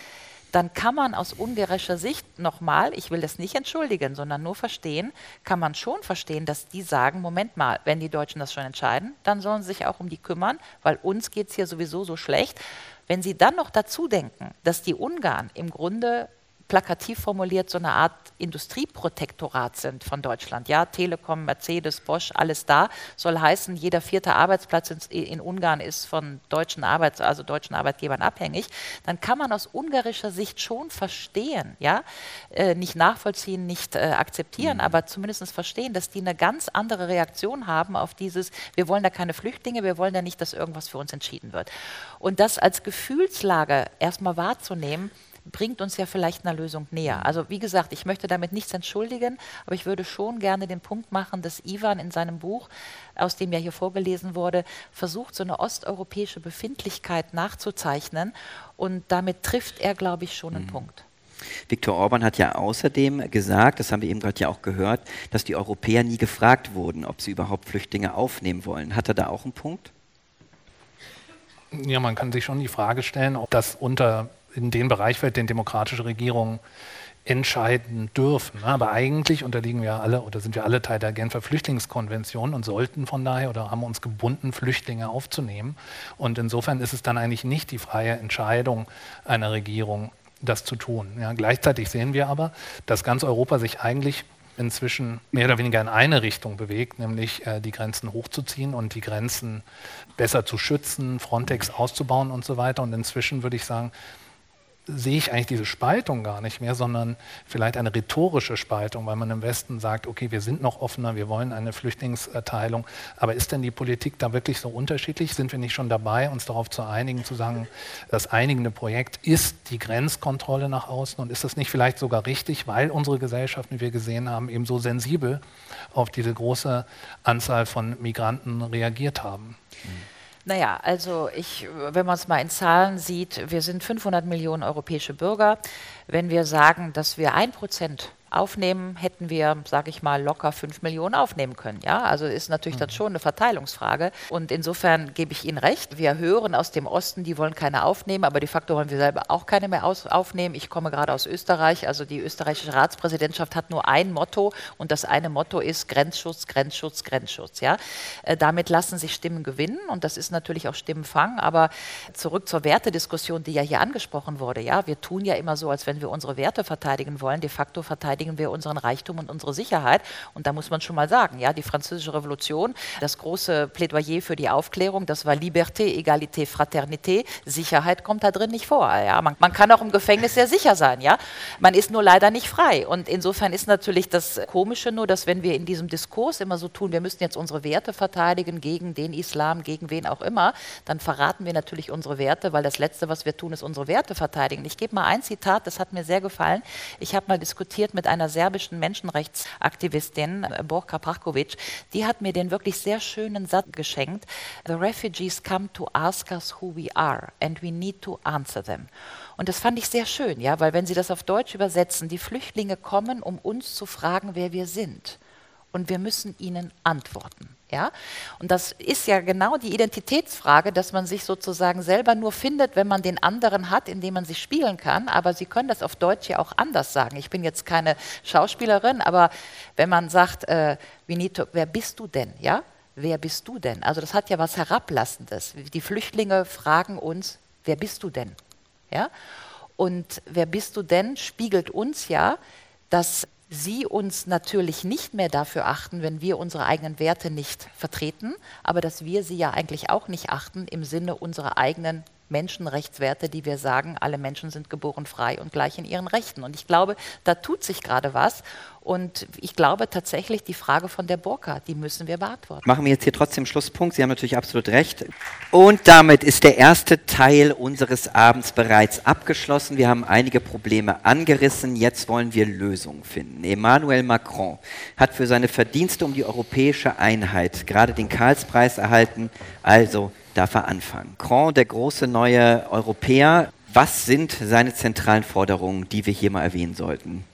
Speaker 8: dann kann man aus ungerechter Sicht nochmal, ich will das nicht entschuldigen, sondern nur verstehen, kann man schon verstehen, dass die sagen, Moment mal, wenn die Deutschen das schon entscheiden, dann sollen sie sich auch um die kümmern, weil uns geht es hier sowieso so schlecht Wenn Sie dann noch dazu denken, dass die Ungarn im Grunde plakativ formuliert so eine Art Industrieprotektorat sind von Deutschland. Ja, Telekom, Mercedes, Bosch, alles da. Soll heißen, jeder vierte Arbeitsplatz in, in Ungarn ist von deutschen Arbeits-, also deutschen Arbeitgebern abhängig. Dann kann man aus ungarischer Sicht schon verstehen, ja, äh, nicht nachvollziehen, nicht äh, akzeptieren, mhm. aber zumindest verstehen, dass die eine ganz andere Reaktion haben auf dieses, wir wollen da keine Flüchtlinge, wir wollen da nicht, dass irgendwas für uns entschieden wird. Und das als Gefühlslage erstmal wahrzunehmen, bringt uns ja vielleicht einer Lösung näher. Also wie gesagt, ich möchte damit nichts entschuldigen, aber ich würde schon gerne den Punkt machen, dass Ivan in seinem Buch, aus dem ja hier vorgelesen wurde, versucht, so eine osteuropäische Befindlichkeit nachzuzeichnen und damit trifft er, glaube ich, schon einen mhm. Punkt.
Speaker 6: Viktor Orban hat ja außerdem gesagt, das haben wir eben gerade ja auch gehört, dass die Europäer nie gefragt wurden, ob sie überhaupt Flüchtlinge aufnehmen wollen. Hat er da auch einen Punkt?
Speaker 7: Ja, man kann sich schon die Frage stellen, ob das unter in den Bereich fällt, den demokratische Regierungen entscheiden dürfen. Aber eigentlich unterliegen wir alle oder sind wir alle Teil der Genfer Flüchtlingskonvention und sollten von daher oder haben uns gebunden, Flüchtlinge aufzunehmen. Und insofern ist es dann eigentlich nicht die freie Entscheidung einer Regierung, das zu tun. Ja, gleichzeitig sehen wir aber, dass ganz Europa sich eigentlich inzwischen mehr oder weniger in eine Richtung bewegt, nämlich äh, die Grenzen hochzuziehen und die Grenzen besser zu schützen, Frontex auszubauen und so weiter. Und inzwischen würde ich sagen, sehe ich eigentlich diese Spaltung gar nicht mehr, sondern vielleicht eine rhetorische Spaltung, weil man im Westen sagt, okay, wir sind noch offener, wir wollen eine Flüchtlingserteilung. Aber ist denn die Politik da wirklich so unterschiedlich? Sind wir nicht schon dabei, uns darauf zu einigen, zu sagen, das einigende Projekt ist die Grenzkontrolle nach außen und ist das nicht vielleicht sogar richtig, weil unsere Gesellschaft, wie wir gesehen haben, eben so sensibel auf diese große Anzahl von Migranten reagiert haben? Mhm.
Speaker 8: Naja, also ich, wenn man es mal in Zahlen sieht, wir sind 500 Millionen europäische Bürger. Wenn wir sagen, dass wir ein Prozent aufnehmen, hätten wir, sage ich mal, locker 5 Millionen aufnehmen können. Ja, also ist natürlich mhm. das schon eine Verteilungsfrage. Und insofern gebe ich Ihnen recht. Wir hören aus dem Osten, die wollen keine aufnehmen, aber de facto wollen wir selber auch keine mehr aufnehmen. Ich komme gerade aus Österreich. Also die österreichische Ratspräsidentschaft hat nur ein Motto und das eine Motto ist Grenzschutz, Grenzschutz, Grenzschutz. Ja, äh, damit lassen sich Stimmen gewinnen und das ist natürlich auch Stimmenfang. Aber zurück zur Wertediskussion, die ja hier angesprochen wurde. Ja, wir tun ja immer so, als wenn wir unsere Werte verteidigen wollen. De facto verteidigen verteidigen wir unseren Reichtum und unsere Sicherheit. Und da muss man schon mal sagen, ja, die französische Revolution, das große Plädoyer für die Aufklärung, das war Liberté, Egalité, Fraternité. Sicherheit kommt da drin nicht vor. Ja. Man, man kann auch im Gefängnis sehr sicher sein, ja. Man ist nur leider nicht frei. Und insofern ist natürlich das Komische nur, dass wenn wir in diesem Diskurs immer so tun, wir müssen jetzt unsere Werte verteidigen gegen den Islam, gegen wen auch immer, dann verraten wir natürlich unsere Werte, weil das Letzte, was wir tun, ist unsere Werte verteidigen. Ich gebe mal ein Zitat, das hat mir sehr gefallen. Ich habe mal diskutiert mit einer serbischen Menschenrechtsaktivistin, äh, Borka Prachkovic, die hat mir den wirklich sehr schönen Satz geschenkt. The refugees come to ask us who we are and we need to answer them. Und das fand ich sehr schön, ja, weil wenn Sie das auf Deutsch übersetzen, die Flüchtlinge kommen, um uns zu fragen, wer wir sind. Und wir müssen ihnen antworten. Ja? Und das ist ja genau die Identitätsfrage, dass man sich sozusagen selber nur findet, wenn man den anderen hat, in dem man sich spielen kann. Aber Sie können das auf Deutsch ja auch anders sagen. Ich bin jetzt keine Schauspielerin, aber wenn man sagt, äh, Benito, wer bist du denn? Ja? Wer bist du denn? Also das hat ja was Herablassendes. Die Flüchtlinge fragen uns, wer bist du denn? Ja? Und wer bist du denn spiegelt uns ja, dass sie uns natürlich nicht mehr dafür achten, wenn wir unsere eigenen Werte nicht vertreten, aber dass wir sie ja eigentlich auch nicht achten im Sinne unserer eigenen Menschenrechtswerte, die wir sagen, alle Menschen sind geboren frei und gleich in ihren Rechten. Und ich glaube, da tut sich gerade was. Und ich glaube tatsächlich, die Frage von der Burka, die müssen wir beantworten.
Speaker 6: Machen wir jetzt hier trotzdem Schlusspunkt. Sie haben natürlich absolut recht. Und damit ist der erste Teil unseres Abends bereits abgeschlossen. Wir haben einige Probleme angerissen. Jetzt wollen wir Lösungen finden. Emmanuel Macron hat für seine Verdienste um die europäische Einheit gerade den Karlspreis erhalten. Also darf er anfangen. Macron, der große neue Europäer. Was sind seine zentralen Forderungen, die wir hier mal erwähnen sollten?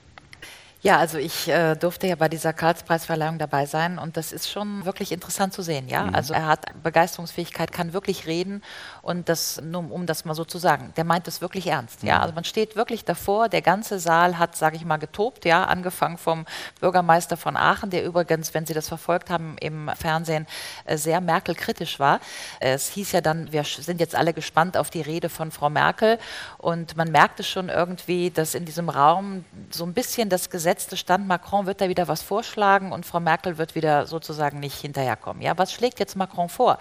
Speaker 8: Ja, also ich äh, durfte ja bei dieser Karlspreisverleihung dabei sein und das ist schon wirklich interessant zu sehen, ja.
Speaker 6: Mhm.
Speaker 8: Also er hat Begeisterungsfähigkeit, kann wirklich reden und das, nur um das mal so zu sagen, der meint das wirklich ernst, ja.
Speaker 6: Mhm.
Speaker 8: Also man steht wirklich davor, der ganze Saal hat, sage ich mal, getobt, ja, angefangen vom Bürgermeister von Aachen, der übrigens, wenn Sie das verfolgt haben im Fernsehen, äh, sehr Merkel-kritisch war. Es hieß ja dann, wir sind jetzt alle gespannt auf die Rede von Frau Merkel und man merkte schon irgendwie, dass in diesem Raum so ein bisschen das Gesetzte stand, Macron wird da wieder was vorschlagen und Frau Merkel wird wieder sozusagen nicht hinterherkommen. Ja, was schlägt jetzt Macron vor?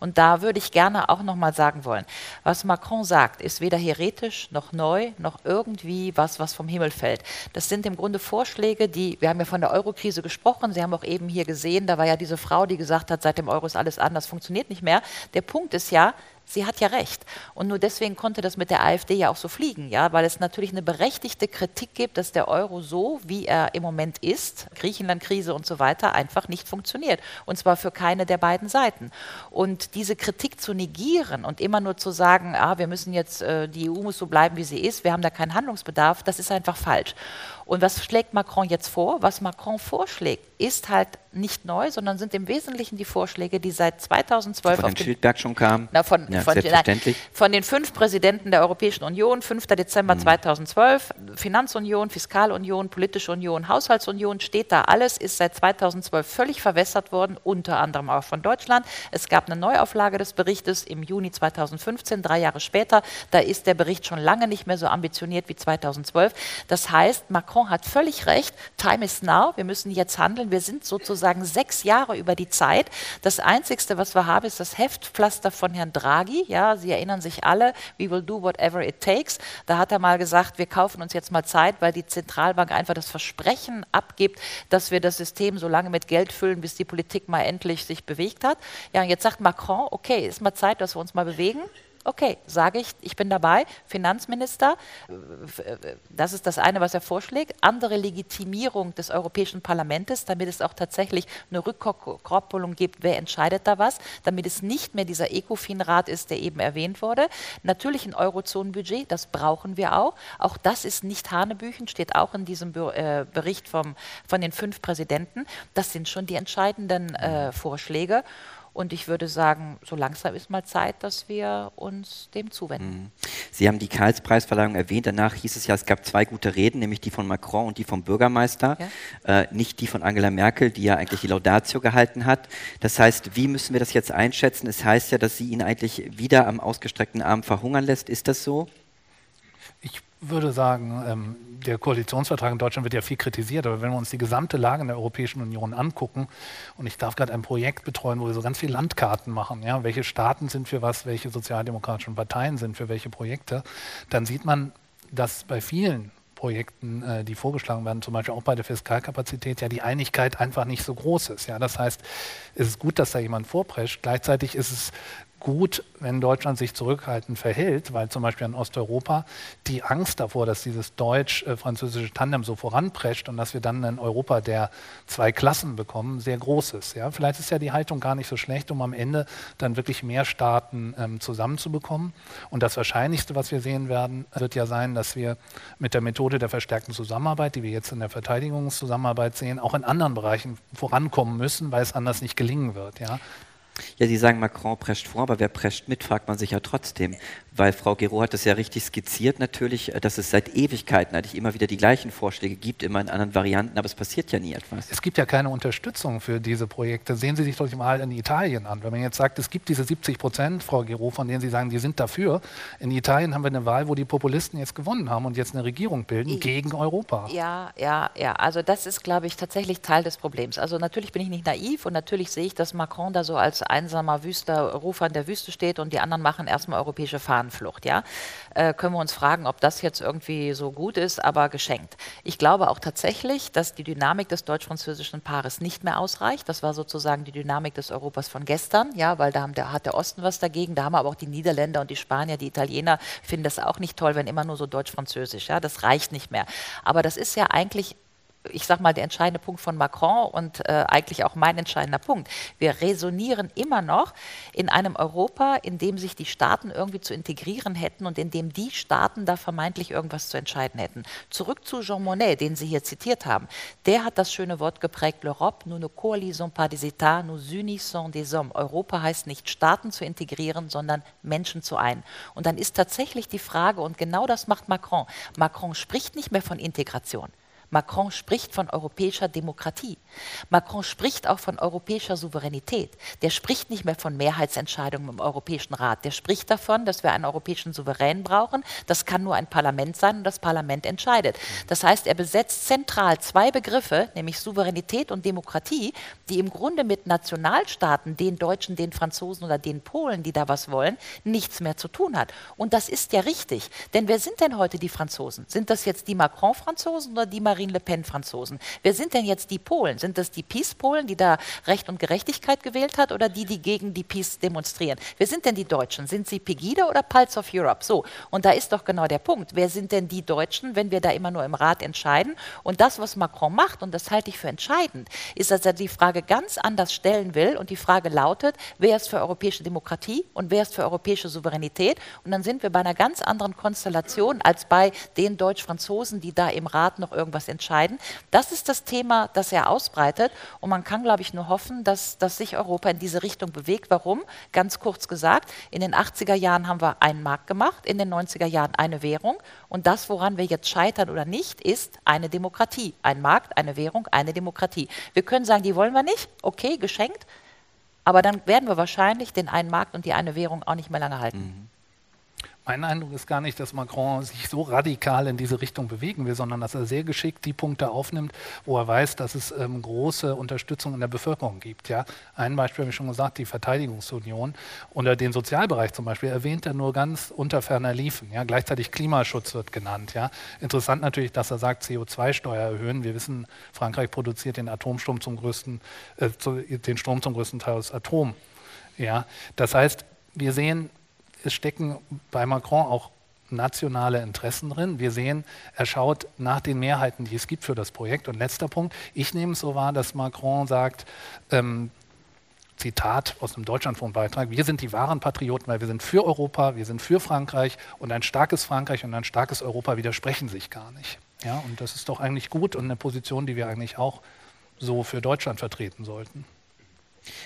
Speaker 8: Und da würde ich gerne auch noch mal sagen wollen, was Macron sagt, ist weder heretisch noch neu noch irgendwie was, was vom Himmel fällt. Das sind im Grunde Vorschläge, die, wir haben ja von der Eurokrise gesprochen, Sie haben auch eben hier gesehen, da war ja diese Frau, die gesagt hat, seit dem Euro ist alles anders, funktioniert nicht mehr. Der Punkt ist ja, Sie hat ja recht. Und nur deswegen konnte das mit der AfD ja auch so fliegen, ja, weil es natürlich eine berechtigte Kritik gibt, dass der Euro so, wie er im Moment ist, Griechenland-Krise und so weiter, einfach nicht funktioniert. Und zwar für keine der beiden Seiten. Und diese Kritik zu negieren und immer nur zu sagen, ah, wir müssen jetzt, äh, die EU muss so bleiben, wie sie ist, wir haben da keinen Handlungsbedarf, das ist einfach falsch. Und was schlägt Macron jetzt vor? Was Macron vorschlägt, ist halt nicht neu, sondern sind im Wesentlichen die Vorschläge, die seit 2012
Speaker 6: Von
Speaker 8: auf dem
Speaker 6: Schildberg schon kam.
Speaker 8: na, von,
Speaker 6: ja,
Speaker 8: von,
Speaker 6: selbstverständlich.
Speaker 8: nein, von den fünf Präsidenten der Europäischen Union, 5. Dezember
Speaker 6: Mhm.
Speaker 8: 2012, Finanzunion, Fiskalunion, Politische Union, Haushaltsunion, steht da alles, ist seit 2012 völlig verwässert worden, unter anderem auch von Deutschland. Es gab eine Neuauflage des Berichtes im Juni 2015, drei Jahre später. Da ist der Bericht schon lange nicht mehr so ambitioniert wie 2012. Das heißt, Macron hat völlig recht, time is now, wir müssen jetzt handeln. Wir sind sozusagen sechs Jahre über die Zeit. Das Einzigste, was wir haben, ist das Heftpflaster von Herrn Draghi. Ja, Sie erinnern sich alle, we will do whatever it takes. Da hat er mal gesagt, wir kaufen uns jetzt mal Zeit, weil die Zentralbank einfach das Versprechen abgibt, dass wir das System so lange mit Geld füllen, bis die Politik mal endlich sich bewegt hat. Ja, und jetzt sagt Macron, okay, ist mal Zeit, dass wir uns mal bewegen. Okay, sage ich, ich bin dabei. Finanzminister, äh, das ist das eine, was er vorschlägt. Andere Legitimierung des Europäischen Parlaments, damit es auch tatsächlich eine Rückkoppelung gibt, wer entscheidet da was, damit es nicht mehr dieser ECOFIN-Rat ist, der eben erwähnt wurde. Natürlich ein Eurozonenbudget, das brauchen wir auch. Auch das ist nicht Hanebüchen, steht auch in diesem äh, Bericht vom, von den fünf Präsidenten. Das sind schon die entscheidenden äh, Vorschläge. Und ich würde sagen, so langsam ist mal Zeit, dass wir uns dem zuwenden.
Speaker 6: Sie haben die Karlspreisverleihung erwähnt. Danach hieß es ja, es gab zwei gute Reden, nämlich die von Macron und die vom Bürgermeister. Äh, nicht die von Angela Merkel, die ja eigentlich die Laudatio gehalten hat. Das heißt, wie müssen wir das jetzt einschätzen? Es heißt ja, dass sie ihn eigentlich wieder am ausgestreckten Arm verhungern lässt. Ist das so?
Speaker 7: Würde sagen, ähm, der Koalitionsvertrag in Deutschland wird ja viel kritisiert, aber wenn wir uns die gesamte Lage in der Europäischen Union angucken, und ich darf gerade ein Projekt betreuen, wo wir so ganz viele Landkarten machen, ja, welche Staaten sind für was, welche sozialdemokratischen Parteien sind für welche Projekte, dann sieht man, dass bei vielen Projekten, äh, die vorgeschlagen werden, zum Beispiel auch bei der Fiskalkapazität, ja die Einigkeit einfach nicht so groß ist. Ja, das heißt, es ist gut, dass da jemand vorprescht. Gleichzeitig ist es gut, wenn Deutschland sich zurückhaltend verhält, weil zum Beispiel in Osteuropa die Angst davor, dass dieses deutsch-französische Tandem so voranprescht und dass wir dann ein Europa der zwei Klassen bekommen, sehr groß ist. Ja? Vielleicht ist ja die Haltung gar nicht so schlecht, um am Ende dann wirklich mehr Staaten ähm, zusammenzubekommen. Und das Wahrscheinlichste, was wir sehen werden, wird ja sein, dass wir mit der Methode der verstärkten Zusammenarbeit, die wir jetzt in der Verteidigungszusammenarbeit sehen, auch in anderen Bereichen vorankommen müssen, weil es anders nicht gelingen wird. Ja?
Speaker 6: Ja, Sie sagen, Macron prescht vor, aber wer prescht mit, fragt man sich ja trotzdem. Weil Frau Gero hat das ja richtig skizziert natürlich, äh, dass es seit Ewigkeiten eigentlich immer wieder die gleichen Vorschläge gibt, immer in anderen Varianten, aber es passiert ja nie etwas.
Speaker 7: Es gibt ja keine Unterstützung für diese Projekte. Sehen Sie sich doch mal in Italien an. Wenn man jetzt sagt, es gibt diese 70 Prozent, Frau Gero, von denen Sie sagen, die sind dafür. In Italien haben wir eine Wahl, wo die Populisten jetzt gewonnen haben und jetzt eine Regierung bilden gegen Europa.
Speaker 8: Ja, ja, ja. Also das ist, glaube ich, tatsächlich Teil des Problems. Also natürlich bin ich nicht naiv und natürlich sehe ich, dass Macron da so als einsamer Wüster, Rufer in der Wüste steht und die anderen machen erstmal europäische Fahnenflucht. Ja? Äh, können wir uns fragen, ob das jetzt irgendwie so gut ist, aber geschenkt. Ich glaube auch tatsächlich, dass die Dynamik des deutsch-französischen Paares nicht mehr ausreicht. Das war sozusagen die Dynamik des Europas von gestern, ja, weil da der, hat der Osten was dagegen. Da haben aber auch die Niederländer und die Spanier, die Italiener finden das auch nicht toll, wenn immer nur so deutsch-französisch. Ja? Das reicht nicht mehr. Aber das ist ja eigentlich ich sage mal, der entscheidende Punkt von Macron und äh, eigentlich auch mein entscheidender Punkt. Wir resonieren immer noch in einem Europa, in dem sich die Staaten irgendwie zu integrieren hätten und in dem die Staaten da vermeintlich irgendwas zu entscheiden hätten. Zurück zu Jean Monnet, den Sie hier zitiert haben. Der hat das schöne Wort geprägt, l'Europe, nous ne coalisons pas des États, nous unissons des hommes. Europa heißt nicht Staaten zu integrieren, sondern Menschen zu ein. Und dann ist tatsächlich die Frage, und genau das macht Macron, Macron spricht nicht mehr von Integration. Macron spricht von europäischer Demokratie. Macron spricht auch von europäischer Souveränität. Der spricht nicht mehr von Mehrheitsentscheidungen im Europäischen Rat. Der spricht davon, dass wir einen europäischen Souverän brauchen. Das kann nur ein Parlament sein und das Parlament entscheidet. Das heißt, er besetzt zentral zwei Begriffe, nämlich Souveränität und Demokratie, die im Grunde mit Nationalstaaten, den Deutschen, den Franzosen oder den Polen, die da was wollen, nichts mehr zu tun hat. Und das ist ja richtig. Denn wer sind denn heute die Franzosen? Sind das jetzt die Macron-Franzosen oder die Marine Le Pen-Franzosen? Wer sind denn jetzt die Polen? Sind das die Peace-Polen, die da Recht und Gerechtigkeit gewählt hat oder die, die gegen die Peace demonstrieren? Wer sind denn die Deutschen? Sind sie Pegida oder Pulse of Europe? So, und da ist doch genau der Punkt. Wer sind denn die Deutschen, wenn wir da immer nur im Rat entscheiden? Und das, was Macron macht, und das halte ich für entscheidend, ist, dass er die Frage ganz anders stellen will. Und die Frage lautet, wer ist für europäische Demokratie und wer ist für europäische Souveränität? Und dann sind wir bei einer ganz anderen Konstellation als bei den Deutsch-Franzosen, die da im Rat noch irgendwas entscheiden. Das ist das Thema, das er ausbreitet. Und man kann, glaube ich, nur hoffen, dass, dass sich Europa in diese Richtung bewegt. Warum? Ganz kurz gesagt, in den 80er Jahren haben wir einen Markt gemacht, in den 90er Jahren eine Währung. Und das, woran wir jetzt scheitern oder nicht, ist eine Demokratie. Ein Markt, eine Währung, eine Demokratie. Wir können sagen, die wollen wir nicht. Okay, geschenkt. Aber dann werden wir wahrscheinlich den einen Markt und die eine Währung auch nicht mehr lange halten.
Speaker 7: Mhm. Mein Eindruck ist gar nicht, dass Macron sich so radikal in diese Richtung bewegen will, sondern dass er sehr geschickt die Punkte aufnimmt, wo er weiß, dass es ähm, große Unterstützung in der Bevölkerung gibt. Ja? Ein Beispiel habe ich schon gesagt, die Verteidigungsunion. Unter den Sozialbereich zum Beispiel erwähnt er nur ganz unter ferner Liefen. Ja? Gleichzeitig Klimaschutz wird genannt. Ja? Interessant natürlich, dass er sagt, CO2-Steuer erhöhen. Wir wissen, Frankreich produziert den Atomstrom zum größten, äh, den Strom zum größten Teil aus Atom. Ja? Das heißt, wir sehen, es stecken bei Macron auch nationale Interessen drin. Wir sehen, er schaut nach den Mehrheiten, die es gibt für das Projekt. Und letzter Punkt, ich nehme es so wahr, dass Macron sagt, ähm, Zitat aus einem Deutschlandfunkbeitrag, wir sind die wahren Patrioten, weil wir sind für Europa, wir sind für Frankreich und ein starkes Frankreich und ein starkes Europa widersprechen sich gar nicht. Ja, und das ist doch eigentlich gut und eine Position, die wir eigentlich auch so für Deutschland vertreten sollten.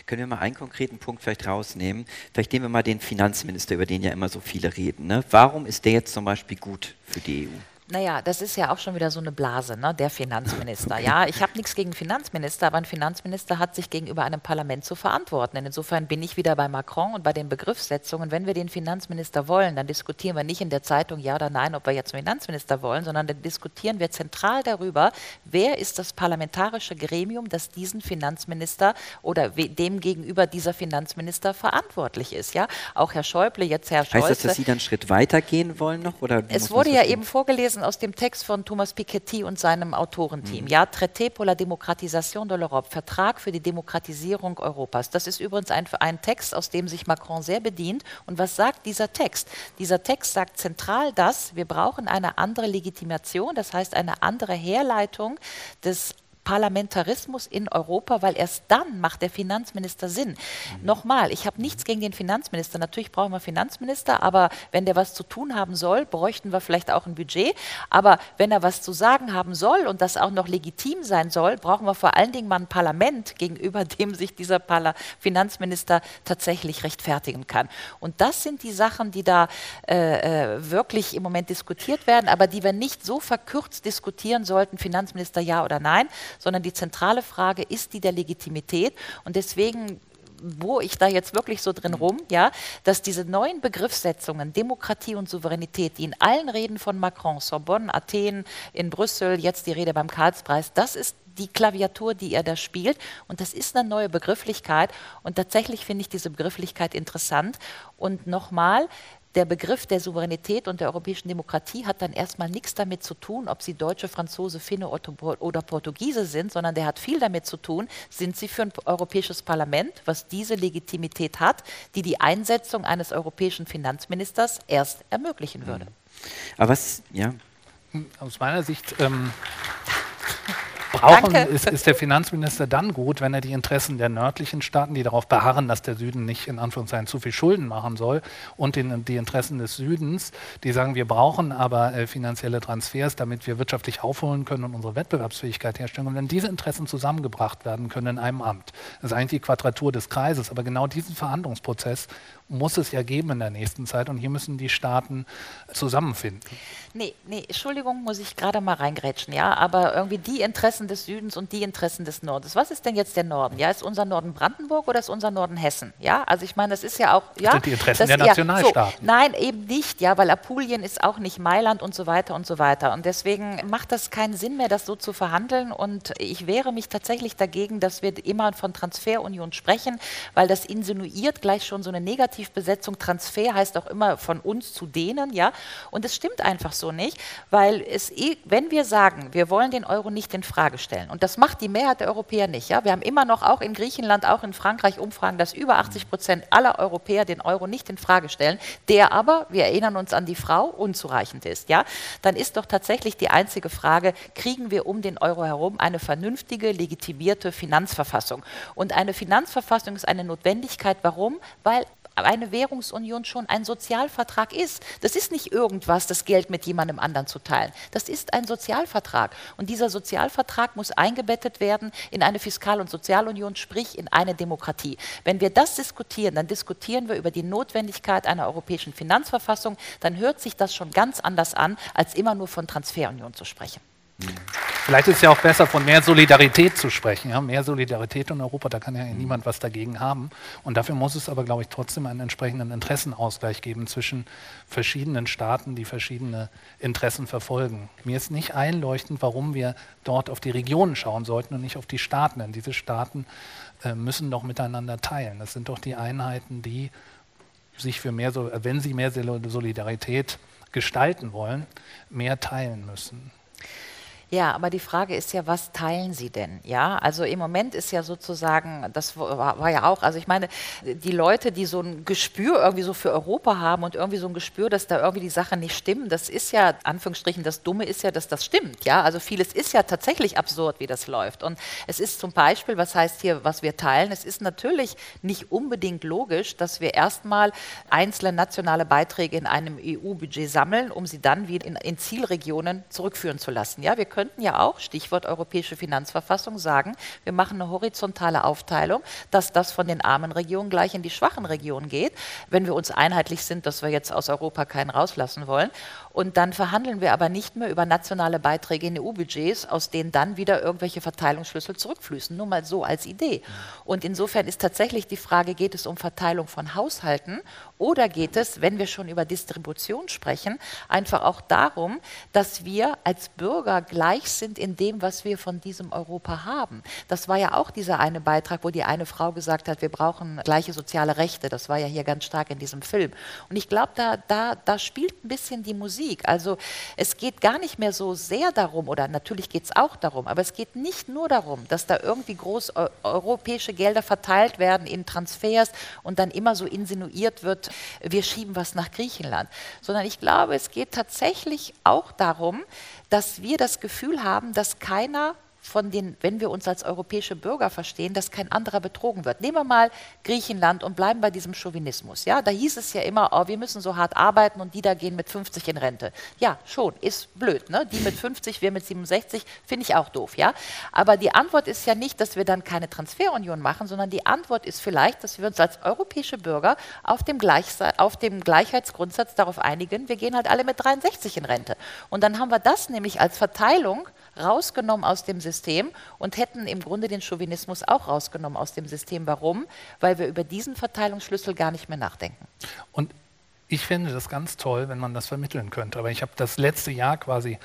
Speaker 6: Können wir mal einen konkreten Punkt vielleicht rausnehmen? Vielleicht nehmen wir mal den Finanzminister, über den ja immer so viele reden. Ne? Warum ist der jetzt zum Beispiel gut für die EU?
Speaker 8: Naja, das ist ja auch schon wieder so eine Blase, ne? der Finanzminister. Ja, ich habe nichts gegen Finanzminister, aber ein Finanzminister hat sich gegenüber einem Parlament zu verantworten. Und insofern bin ich wieder bei Macron und bei den Begriffssetzungen. Wenn wir den Finanzminister wollen, dann diskutieren wir nicht in der Zeitung ja oder nein, ob wir jetzt einen Finanzminister wollen, sondern dann diskutieren wir zentral darüber, wer ist das parlamentarische Gremium, das diesen Finanzminister oder dem gegenüber dieser Finanzminister verantwortlich ist. Ja, auch Herr Schäuble, jetzt Herr Scholz.
Speaker 6: Heißt das, dass Sie dann einen Schritt weiter gehen wollen noch? Oder
Speaker 8: es wurde ja eben vorgelesen, gelesen aus dem Text von Thomas Piketty und seinem Autorenteam. Mhm. Ja, Traité pour la démocratisation de l'Europe, Vertrag für die Demokratisierung Europas. Das ist übrigens ein, ein Text, aus dem sich Macron sehr bedient. Und was sagt dieser Text? Dieser Text sagt zentral das, wir brauchen eine andere Legitimation, das heißt eine andere Herleitung des Parlamentarismus in Europa, weil erst dann macht der Finanzminister Sinn. Mhm. Nochmal, ich habe nichts gegen den Finanzminister. Natürlich brauchen wir Finanzminister, aber wenn der was zu tun haben soll, bräuchten wir vielleicht auch ein Budget. Aber wenn er was zu sagen haben soll und das auch noch legitim sein soll, brauchen wir vor allen Dingen mal ein Parlament, gegenüber dem sich dieser Parla Finanzminister tatsächlich rechtfertigen kann. Und das sind die Sachen, die da äh, äh wirklich im Moment diskutiert werden, aber die wir nicht so verkürzt diskutieren sollten, Finanzminister ja oder nein, sondern die zentrale Frage ist die der Legitimität. Und deswegen wo ich da jetzt wirklich so drin rum, ja, dass diese neuen Begriffssetzungen, Demokratie und Souveränität, die in allen Reden von Macron, Sorbonne, Athen, in Brüssel, jetzt die Rede beim Karlspreis, das ist die Klaviatur, die er da spielt. Und das ist eine neue Begrifflichkeit. Und tatsächlich finde ich diese Begrifflichkeit interessant. Und nochmal, der Begriff der Souveränität und der europäischen Demokratie hat dann erstmal nichts damit zu tun, ob sie Deutsche, Franzose, Finne oder Portugiese sind, sondern der hat viel damit zu tun, sind sie für ein europäisches Parlament, was diese Legitimität hat, die die Einsetzung eines europäischen Finanzministers erst ermöglichen würde.
Speaker 6: Aber was, ja.
Speaker 7: Aus meiner Sicht. Ähm brauchen, ist, ist der Finanzminister dann gut, wenn er die Interessen der nördlichen Staaten, die darauf beharren, dass der Süden nicht in Anführungszeichen zu viel Schulden machen soll, und den, die Interessen des Südens, die sagen, wir brauchen aber äh, finanzielle Transfers, damit wir wirtschaftlich aufholen können und unsere Wettbewerbsfähigkeit herstellen. Und wenn diese Interessen zusammengebracht werden können in einem Amt, das ist eigentlich die Quadratur des Kreises, aber genau diesen Verhandlungsprozess muss es ja geben in der nächsten Zeit und hier müssen die Staaten zusammenfinden.
Speaker 8: Nee, nee, Entschuldigung, muss ich gerade mal reingrätschen, ja, aber irgendwie die Interessen des Südens und die Interessen des Nordens. Was ist denn jetzt der Norden? Ja, ist unser Norden Brandenburg oder ist unser Norden Hessen? Ja, also ich meine, das ist ja auch, ja.
Speaker 7: sind die Interessen
Speaker 8: das,
Speaker 7: der Nationalstaaten.
Speaker 8: so, nein, eben nicht, ja, weil Apulien ist auch nicht Mailand und so weiter und so weiter. Und deswegen macht das keinen Sinn mehr, das so zu verhandeln. Und ich wehre mich tatsächlich dagegen, dass wir immer von Transferunion sprechen, weil das insinuiert gleich schon so eine Negativbesetzung. Transfer heißt auch immer von uns zu denen, ja. Und es stimmt einfach so nicht, weil es, eh- wenn wir sagen, wir wollen den Euro nicht in Frage stellen, und das macht die Mehrheit der Europäer nicht, ja. Wir haben immer noch auch in Griechenland, auch in Frankreich Umfragen, dass über 80 Prozent aller Europäer den Euro nicht in Frage stellen, der aber, wir erinnern uns an die Frau, unzureichend ist, ja. Dann ist doch tatsächlich die einzige Frage, kriegen wir um den Euro herum eine vernünftige, legitimierte Finanzverfassung? Und eine Finanzverfassung ist eine Notwendigkeit. Warum? Weil eine Währungsunion schon ein Sozialvertrag ist. Das ist nicht irgendwas, das Geld mit jemandem anderen zu teilen. Das ist ein Sozialvertrag. Und dieser Sozialvertrag muss eingebettet werden in eine Fiskal- und Sozialunion, sprich in eine Demokratie. Wenn wir das diskutieren, dann diskutieren wir über die Notwendigkeit einer europäischen Finanzverfassung. Dann hört sich das schon ganz anders an, als immer nur von Transferunion zu sprechen.
Speaker 7: Vielleicht ist es ja auch besser, von mehr Solidarität zu sprechen. Ja? Mehr Solidarität in Europa, da kann ja niemand was dagegen haben. Und dafür muss es aber, glaube ich, trotzdem einen entsprechenden Interessenausgleich geben zwischen verschiedenen Staaten, die verschiedene Interessen verfolgen. Mir ist nicht einleuchtend, warum wir dort auf die Regionen schauen sollten und nicht auf die Staaten. Denn diese Staaten äh, müssen doch miteinander teilen. Das sind doch die Einheiten, die sich für mehr, wenn sie mehr Sol- Solidarität gestalten wollen, mehr teilen müssen.
Speaker 8: Ja, aber die Frage ist ja, was teilen Sie denn? Ja, also im Moment ist ja sozusagen, das war, war ja auch, also ich meine, die Leute, die so ein Gespür irgendwie so für Europa haben und irgendwie so ein Gespür, dass da irgendwie die Sachen nicht stimmen, das ist ja, Anführungsstrichen, das Dumme ist ja, dass das stimmt. Ja, also vieles ist ja tatsächlich absurd, wie das läuft. Und es ist zum Beispiel, was heißt hier, was wir teilen, es ist natürlich nicht unbedingt logisch, dass wir erstmal einzelne nationale Beiträge in einem EU-Budget sammeln, um sie dann wieder in, in Zielregionen zurückführen zu lassen. Ja, wir könnten ja auch, Stichwort europäische Finanzverfassung, sagen, wir machen eine horizontale Aufteilung, dass das von den armen Regionen gleich in die schwachen Regionen geht, wenn wir uns einheitlich sind, dass wir jetzt aus Europa keinen rauslassen wollen. Und dann verhandeln wir aber nicht mehr über nationale Beiträge in EU-Budgets, aus denen dann wieder irgendwelche Verteilungsschlüssel zurückfließen. Nur mal so als Idee. Und insofern ist tatsächlich die Frage, geht es um Verteilung von Haushalten oder geht es, wenn wir schon über Distribution sprechen, einfach auch darum, dass wir als Bürger gleich sind in dem, was wir von diesem Europa haben. Das war ja auch dieser eine Beitrag, wo die eine Frau gesagt hat, wir brauchen gleiche soziale Rechte. Das war ja hier ganz stark in diesem Film. Und ich glaube, da, da, da spielt ein bisschen die Musik. Also es geht gar nicht mehr so sehr darum, oder natürlich geht es auch darum, aber es geht nicht nur darum, dass da irgendwie groß eu europäische Gelder verteilt werden in Transfers und dann immer so insinuiert wird, wir schieben was nach Griechenland, sondern ich glaube, es geht tatsächlich auch darum, dass wir das Gefühl haben, dass keiner von den, wenn wir uns als europäische Bürger verstehen, dass kein anderer betrogen wird. Nehmen wir mal Griechenland und bleiben bei diesem Chauvinismus. Ja, da hieß es ja immer, oh, wir müssen so hart arbeiten und die da gehen mit 50 in Rente. Ja, schon, ist blöd. Ne? Die mit 50, wir mit 67, finde ich auch doof. Ja, aber die Antwort ist ja nicht, dass wir dann keine Transferunion machen, sondern die Antwort ist vielleicht, dass wir uns als europäische Bürger auf dem, Gleichse auf dem Gleichheitsgrundsatz darauf einigen, wir gehen halt alle mit 63 in Rente. Und dann haben wir das nämlich als Verteilung rausgenommen aus dem System und hätten im Grunde den Chauvinismus auch rausgenommen aus dem System. Warum? Weil wir über diesen Verteilungsschlüssel gar nicht mehr nachdenken.
Speaker 7: Und ich finde das ganz toll, wenn man das vermitteln könnte. Aber ich habe das letzte Jahr quasi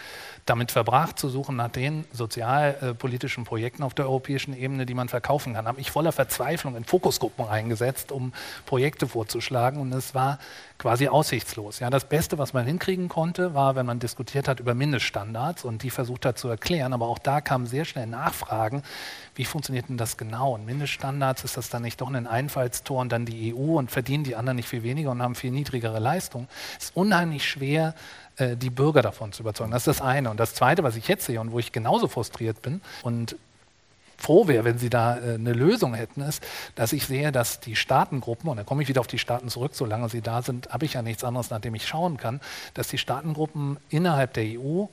Speaker 7: damit verbracht, zu suchen nach den sozialpolitischen Projekten auf der europäischen Ebene, die man verkaufen kann. Habe ich voller Verzweiflung in Fokusgruppen eingesetzt, um Projekte vorzuschlagen. Und es war quasi aussichtslos. Ja, das Beste, was man hinkriegen konnte, war, wenn man diskutiert hat über Mindeststandards und die versucht hat zu erklären. Aber auch da kamen sehr schnell Nachfragen, wie funktioniert denn das genau? Und Mindeststandards, ist das dann nicht doch ein Einfallstor und dann die EU und verdienen die anderen nicht viel weniger und haben viel niedrigere Leistung? Es ist unheimlich schwer, äh, die Bürger davon zu überzeugen. Das ist das eine. Und das zweite, was ich jetzt sehe und wo ich genauso frustriert bin und froh wäre, wenn Sie da äh, eine Lösung hätten, ist, dass ich sehe, dass die Staatengruppen, und da komme ich wieder auf die Staaten zurück, solange sie da sind, habe ich ja nichts anderes, nach dem ich schauen kann, dass die Staatengruppen innerhalb der EU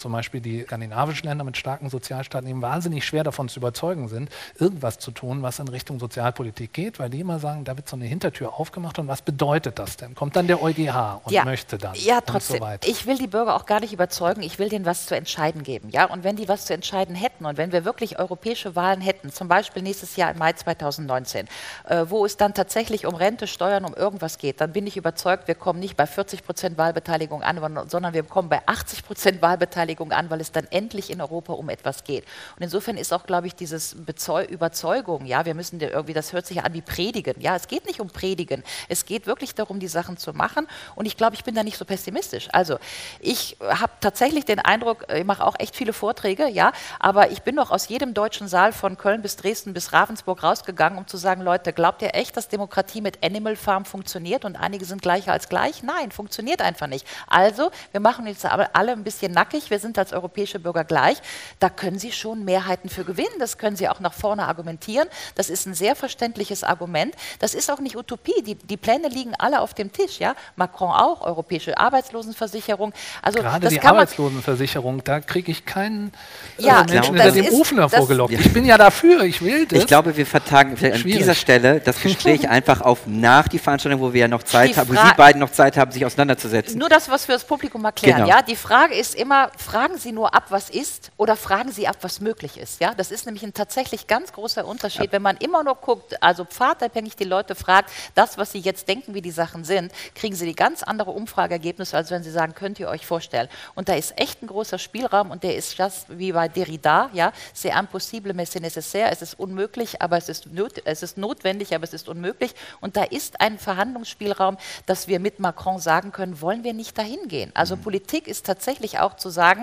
Speaker 7: zum Beispiel die skandinavischen Länder mit starken Sozialstaaten eben wahnsinnig schwer davon zu überzeugen sind, irgendwas zu tun, was in Richtung Sozialpolitik geht, weil die immer sagen, da wird so eine Hintertür aufgemacht und was bedeutet das denn? Kommt dann der EuGH und
Speaker 8: ja.
Speaker 7: möchte dann.
Speaker 8: Ja, trotzdem. So ich will die Bürger auch gar nicht überzeugen, ich will denen was zu entscheiden geben. Ja? Und wenn die was zu entscheiden hätten und wenn wir wirklich europäische Wahlen hätten, zum Beispiel nächstes Jahr im Mai 2019, äh, wo es dann tatsächlich um Rente, Steuern, um irgendwas geht, dann bin ich überzeugt, wir kommen nicht bei 40 Prozent Wahlbeteiligung an, sondern wir kommen bei 80 Prozent Wahlbeteiligung Beteiligung an, weil es dann endlich in Europa um etwas geht. Und insofern ist auch, glaube ich, dieses Bezeu Überzeugung, ja, wir müssen irgendwie, das hört sich ja an wie Predigen. Ja, es geht nicht um Predigen. Es geht wirklich darum, die Sachen zu machen. Und ich glaube, ich bin da nicht so pessimistisch. Also, ich habe tatsächlich den Eindruck, ich mache auch echt viele Vorträge, ja, aber ich bin noch aus jedem deutschen Saal von Köln bis Dresden bis Ravensburg rausgegangen, um zu sagen, Leute, glaubt ihr echt, dass Demokratie mit Animal Farm funktioniert und einige sind gleicher als gleich? Nein, funktioniert einfach nicht. Also, wir machen jetzt alle ein bisschen nackig, wir sind als europäische Bürger gleich, da können Sie schon Mehrheiten für gewinnen. Das können Sie auch nach vorne argumentieren. Das ist ein sehr verständliches Argument. Das ist auch nicht Utopie. Die, die Pläne liegen alle auf dem Tisch. Ja? Macron auch, europäische Arbeitslosenversicherung.
Speaker 7: Also Gerade die Arbeitslosenversicherung, da kriege ich keinen äh, ja, Menschen hinter dem Ofen hervorgelockt. Ich bin ja dafür, ich will das.
Speaker 6: Ich glaube, wir vertagen an dieser Stelle das Gespräch einfach auf nach die Veranstaltung, wo wir ja noch Zeit haben, wo Sie beiden noch Zeit haben, sich auseinanderzusetzen.
Speaker 8: Nur das, was wir das Publikum erklären. Genau. Ja? Die Frage ist immer, fragen Sie nur ab, was ist, oder fragen Sie ab, was möglich ist. Ja? Das ist nämlich ein tatsächlich ganz großer Unterschied. Ja. Wenn man immer nur guckt, also pfadabhängig die Leute fragt, das, was sie jetzt denken, wie die Sachen sind, kriegen sie die ganz andere Umfrageergebnisse, als wenn sie sagen, könnt ihr euch vorstellen. Und da ist echt ein großer Spielraum und der ist just wie bei Derrida, ja, c'est impossible, mais c'est nécessaire. Es ist unmöglich, aber es ist, es ist notwendig, aber es ist unmöglich. Und da ist ein Verhandlungsspielraum, dass wir mit Macron sagen können, wollen wir nicht dahin gehen. Also mhm. Politik ist tatsächlich auch zu sagen,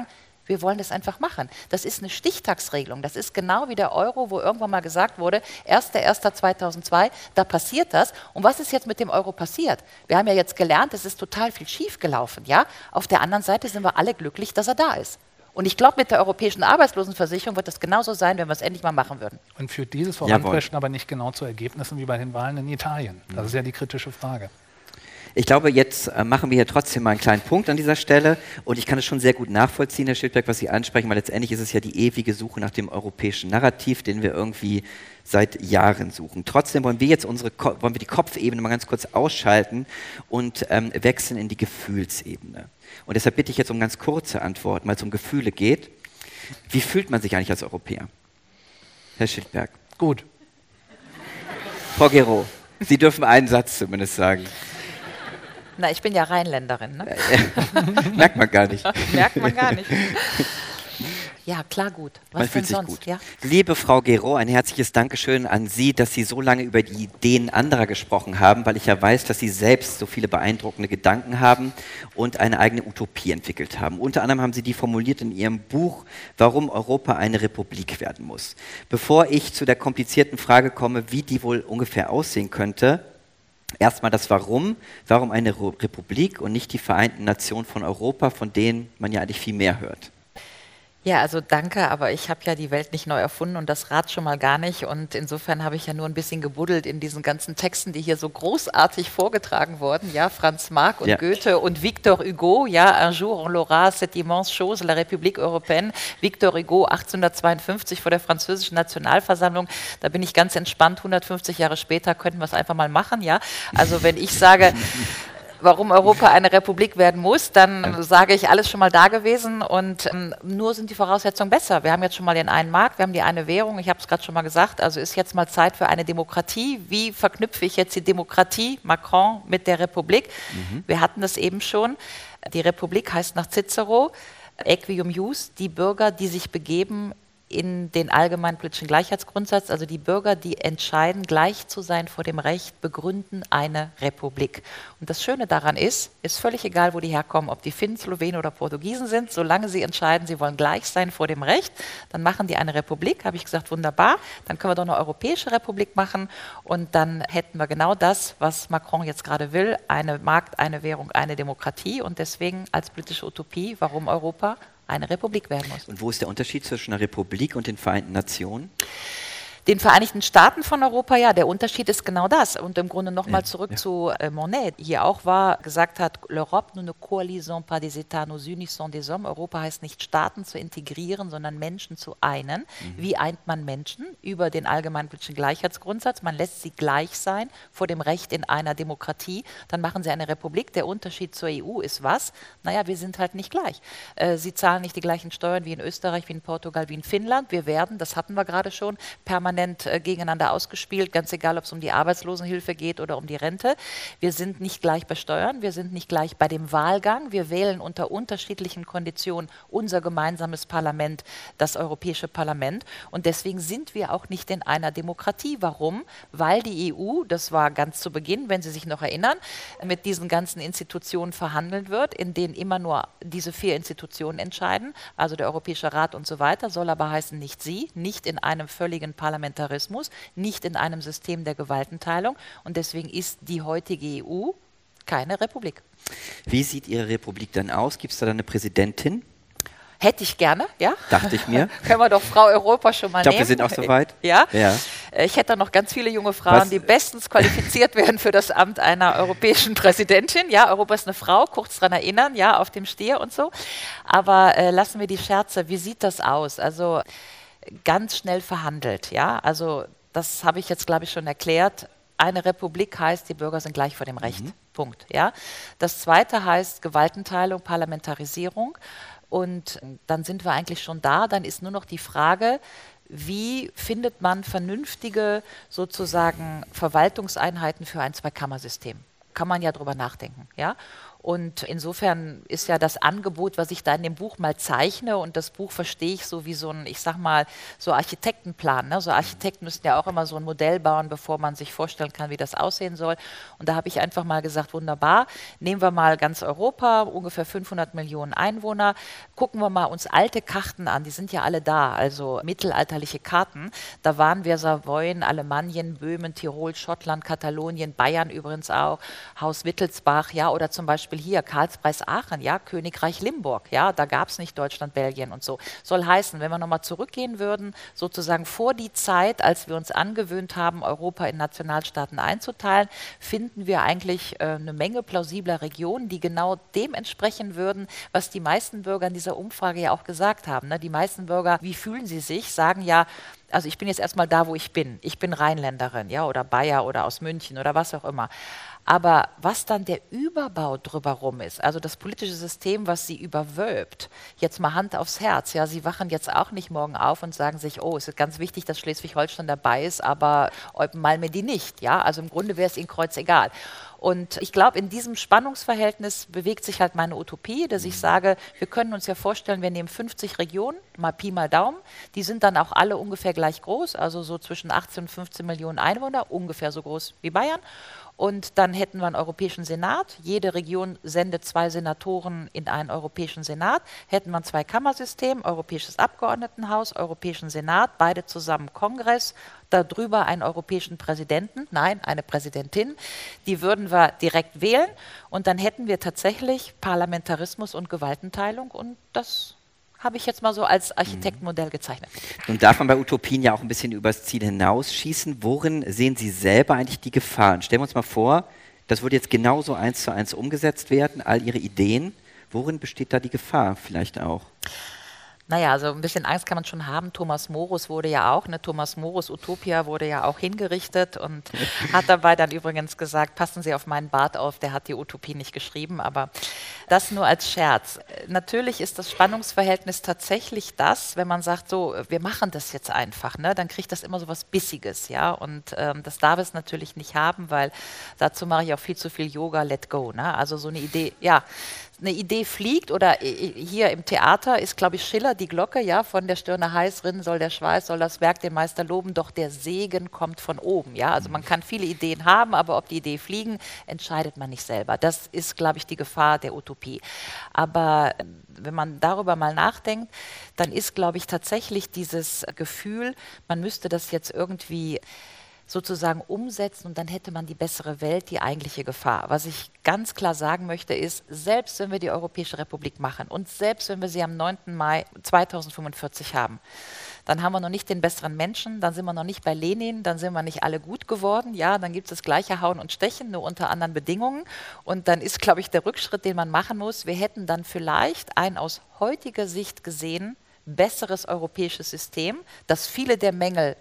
Speaker 8: wir wollen das einfach machen. Das ist eine Stichtagsregelung. Das ist genau wie der Euro, wo irgendwann mal gesagt wurde, 1.1.2002, da passiert das. Und was ist jetzt mit dem Euro passiert? Wir haben ja jetzt gelernt, es ist total viel schief gelaufen. Ja? Auf der anderen Seite sind wir alle glücklich, dass er da ist. Und ich glaube, mit der europäischen Arbeitslosenversicherung wird das genauso sein, wenn wir es endlich mal machen würden.
Speaker 7: Und führt dieses Voranpreschen aber nicht genau zu Ergebnissen wie bei den Wahlen in Italien? Das ist ja die kritische Frage.
Speaker 6: Ich glaube, jetzt äh, machen wir hier trotzdem mal einen kleinen Punkt an dieser Stelle und ich kann es schon sehr gut nachvollziehen, Herr Schildberg, was Sie ansprechen, weil letztendlich ist es ja die ewige Suche nach dem europäischen Narrativ, den wir irgendwie seit Jahren suchen. Trotzdem wollen wir jetzt unsere, wollen wir die Kopfebene mal ganz kurz ausschalten und ähm, wechseln in die Gefühlsebene. Und deshalb bitte ich jetzt um ganz kurze Antworten, weil es um Gefühle geht. Wie fühlt man sich eigentlich als Europäer? Herr Schildberg.
Speaker 7: Gut.
Speaker 6: Frau Gero, Sie dürfen einen Satz zumindest sagen.
Speaker 8: Na, ich bin ja Rheinländerin. Ne?
Speaker 6: Merkt man gar nicht.
Speaker 8: Merkt man gar nicht. Ja, klar, gut.
Speaker 6: Was man fühlt sich sonst? gut. Ja? Liebe Frau Gero, ein herzliches Dankeschön an Sie, dass Sie so lange über die Ideen anderer gesprochen haben, weil ich ja weiß, dass Sie selbst so viele beeindruckende Gedanken haben und eine eigene Utopie entwickelt haben. Unter anderem haben Sie die formuliert in Ihrem Buch, warum Europa eine Republik werden muss. Bevor ich zu der komplizierten Frage komme, wie die wohl ungefähr aussehen könnte, Erstmal das Warum. Warum eine Republik und nicht die Vereinten Nationen von Europa, von denen man ja eigentlich viel mehr hört?
Speaker 8: Ja, also danke, aber ich habe ja die Welt nicht neu erfunden und das Rad schon mal gar nicht. Und insofern habe ich ja nur ein bisschen gebuddelt in diesen ganzen Texten, die hier so großartig vorgetragen wurden. Ja, Franz Marc und ja. Goethe und Victor Hugo. Ja, un jour on l'aura, cette immense chose, la République européenne. Victor Hugo 1852 vor der französischen Nationalversammlung. Da bin ich ganz entspannt. 150 Jahre später könnten wir es einfach mal machen. Ja, also wenn ich sage, warum Europa eine Republik werden muss, dann sage ich, alles schon mal da gewesen und ähm, nur sind die Voraussetzungen besser. Wir haben jetzt schon mal den einen Markt, wir haben die eine Währung, ich habe es gerade schon mal gesagt, also ist jetzt mal Zeit für eine Demokratie. Wie verknüpfe ich jetzt die Demokratie, Macron, mit der Republik? Mhm. Wir hatten das eben schon. Die Republik heißt nach Cicero, Equium Jus, die Bürger, die sich begeben in den allgemeinen politischen Gleichheitsgrundsatz, also die Bürger, die entscheiden, gleich zu sein vor dem Recht, begründen eine Republik. Und das Schöne daran ist, ist völlig egal, wo die herkommen, ob die Finnen, Slowenen oder Portugiesen sind, solange sie entscheiden, sie wollen gleich sein vor dem Recht, dann machen die eine Republik, habe ich gesagt, wunderbar, dann können wir doch eine europäische Republik machen und dann hätten wir genau das, was Macron jetzt gerade will, eine Markt, eine Währung, eine Demokratie und deswegen als politische Utopie, warum Europa? Eine Republik werden muss.
Speaker 6: Und wo ist der Unterschied zwischen einer Republik und den Vereinten Nationen?
Speaker 8: Den Vereinigten Staaten von Europa, ja, der Unterschied ist genau das. Und im Grunde nochmal zurück ja. zu äh, Monet, hier auch war, gesagt hat, l'Europe nous ne coalisons pas des États, nous unissons des hommes. Europa heißt nicht Staaten zu integrieren, sondern Menschen zu einen. Mhm. Wie eint man Menschen? Über den allgemeinen politischen Gleichheitsgrundsatz. Man lässt sie gleich sein vor dem Recht in einer Demokratie. Dann machen sie eine Republik. Der Unterschied zur EU ist was? Naja, wir sind halt nicht gleich. Äh, sie zahlen nicht die gleichen Steuern wie in Österreich, wie in Portugal, wie in Finnland. Wir werden, das hatten wir gerade schon, permanent permanent äh, gegeneinander ausgespielt, ganz egal, ob es um die Arbeitslosenhilfe geht oder um die Rente. Wir sind nicht gleich bei Steuern, wir sind nicht gleich bei dem Wahlgang. Wir wählen unter unterschiedlichen Konditionen unser gemeinsames Parlament, das Europäische Parlament. Und deswegen sind wir auch nicht in einer Demokratie. Warum? Weil die EU, das war ganz zu Beginn, wenn Sie sich noch erinnern, mit diesen ganzen Institutionen verhandelt wird, in denen immer nur diese vier Institutionen entscheiden, also der Europäische Rat und so weiter, soll aber heißen nicht Sie, nicht in einem völligen Parlament Parlamentarismus, nicht in einem System der Gewaltenteilung. Und deswegen ist die heutige EU keine Republik.
Speaker 6: Wie sieht Ihre Republik dann aus? Gibt es da eine Präsidentin?
Speaker 8: Hätte ich gerne, ja.
Speaker 6: Dachte ich mir.
Speaker 8: Können wir doch Frau Europa schon mal
Speaker 6: ich glaub,
Speaker 8: nehmen.
Speaker 6: Ich glaube, wir sind auch soweit.
Speaker 8: Ja? ja. Ich hätte da noch ganz viele junge Frauen, Was? die bestens qualifiziert werden für das Amt einer europäischen Präsidentin. Ja, Europa ist eine Frau, kurz daran erinnern, ja, auf dem Stier und so. Aber äh, lassen wir die Scherze. Wie sieht das aus? Also ganz schnell verhandelt. Ja? Also das habe ich jetzt, glaube ich, schon erklärt. Eine Republik heißt, die Bürger sind gleich vor dem Recht. Mhm. Punkt. Ja? Das zweite heißt Gewaltenteilung, Parlamentarisierung. Und dann sind wir eigentlich schon da. Dann ist nur noch die Frage, wie findet man vernünftige sozusagen Verwaltungseinheiten für ein Zweikammersystem? Kann man ja drüber nachdenken. Ja? Und insofern ist ja das Angebot, was ich da in dem Buch mal zeichne, und das Buch verstehe ich so wie so ein, ich sag mal, so Architektenplan. Ne? So Architekten müssen ja auch immer so ein Modell bauen, bevor man sich vorstellen kann, wie das aussehen soll. Und da habe ich einfach mal gesagt, wunderbar, nehmen wir mal ganz Europa, ungefähr 500 Millionen Einwohner, gucken wir mal uns alte Karten an, die sind ja alle da, also mittelalterliche Karten. Da waren wir Savoyen, Alemannien, Böhmen, Tirol, Schottland, Katalonien, Bayern übrigens auch, Haus Wittelsbach, ja, oder zum Beispiel Beispiel hier Karlspreis Aachen, ja, Königreich Limburg, ja, da gab es nicht Deutschland, Belgien und so. Soll heißen, wenn wir nochmal zurückgehen würden, sozusagen vor die Zeit, als wir uns angewöhnt haben, Europa in Nationalstaaten einzuteilen, finden wir eigentlich äh, eine Menge plausibler Regionen, die genau dem entsprechen würden, was die meisten Bürger in dieser Umfrage ja auch gesagt haben. Ne? Die meisten Bürger, wie fühlen sie sich, sagen ja, also ich bin jetzt erstmal da, wo ich bin. Ich bin Rheinländerin, ja, oder Bayer oder aus München oder was auch immer. Aber was dann der Überbau drüberrum ist, also das politische System, was sie überwölbt, jetzt mal Hand aufs Herz, ja, sie wachen jetzt auch nicht morgen auf und sagen sich, oh, es ist ganz wichtig, dass Schleswig-Holstein dabei ist, aber mal mir die nicht, ja, also im Grunde wäre es ihnen kreuzegal. Und ich glaube, in diesem Spannungsverhältnis bewegt sich halt meine Utopie, dass ich mhm. sage, wir können uns ja vorstellen, wir nehmen 50 Regionen, mal Pi mal Daumen, die sind dann auch alle ungefähr gleich groß, also so zwischen 18 und 15 Millionen Einwohner, ungefähr so groß wie Bayern. Und dann hätten wir einen Europäischen Senat. Jede Region sendet zwei Senatoren in einen Europäischen Senat. Hätten wir ein Zweikammersystem, Europäisches Abgeordnetenhaus, Europäischen Senat, beide zusammen Kongress, darüber einen europäischen Präsidenten, nein, eine Präsidentin. Die würden wir direkt wählen und dann hätten wir tatsächlich Parlamentarismus und Gewaltenteilung und das habe ich jetzt mal so als Architektenmodell gezeichnet.
Speaker 6: Nun darf man bei Utopien ja auch ein bisschen übers Ziel hinausschießen. Worin sehen Sie selber eigentlich die Gefahren? Stellen wir uns mal vor, das würde jetzt genauso eins zu eins umgesetzt werden, all Ihre Ideen. Worin besteht da die Gefahr vielleicht auch?
Speaker 8: Naja, also ein bisschen Angst kann man schon haben. Thomas Morus wurde ja auch, ne, Thomas Morus Utopia wurde ja auch hingerichtet und hat dabei dann übrigens gesagt, passen Sie auf meinen Bart auf, der hat die Utopie nicht geschrieben, aber das nur als Scherz. Natürlich ist das Spannungsverhältnis tatsächlich das, wenn man sagt, so, wir machen das jetzt einfach, ne, dann kriegt das immer so was Bissiges, ja, und ähm, das darf es natürlich nicht haben, weil dazu mache ich auch viel zu viel Yoga, let go, ne, also so eine Idee, ja, eine Idee fliegt oder hier im Theater ist, glaube ich, Schiller die Glocke, ja, von der Stirne heiß rinnen soll der Schweiß, soll das Werk den Meister loben, doch der Segen kommt von oben, ja. Also man kann viele Ideen haben, aber ob die Idee fliegen, entscheidet man nicht selber. Das ist, glaube ich, die Gefahr der Utopie. Aber äh, wenn man darüber mal nachdenkt, dann ist, glaube ich, tatsächlich dieses Gefühl, man müsste das jetzt irgendwie sozusagen umsetzen und dann hätte man die bessere Welt, die eigentliche Gefahr. Was ich ganz klar sagen möchte, ist, selbst wenn wir die Europäische Republik machen und selbst wenn wir sie am 9. Mai 2045 haben, dann haben wir noch nicht den besseren Menschen, dann sind wir noch nicht bei Lenin, dann sind wir nicht alle gut geworden, ja, dann gibt es das gleiche Hauen und Stechen, nur unter anderen Bedingungen. Und dann ist, glaube ich, der Rückschritt, den man machen muss, wir hätten dann vielleicht ein aus heutiger Sicht gesehen besseres europäisches System, das viele der Mängel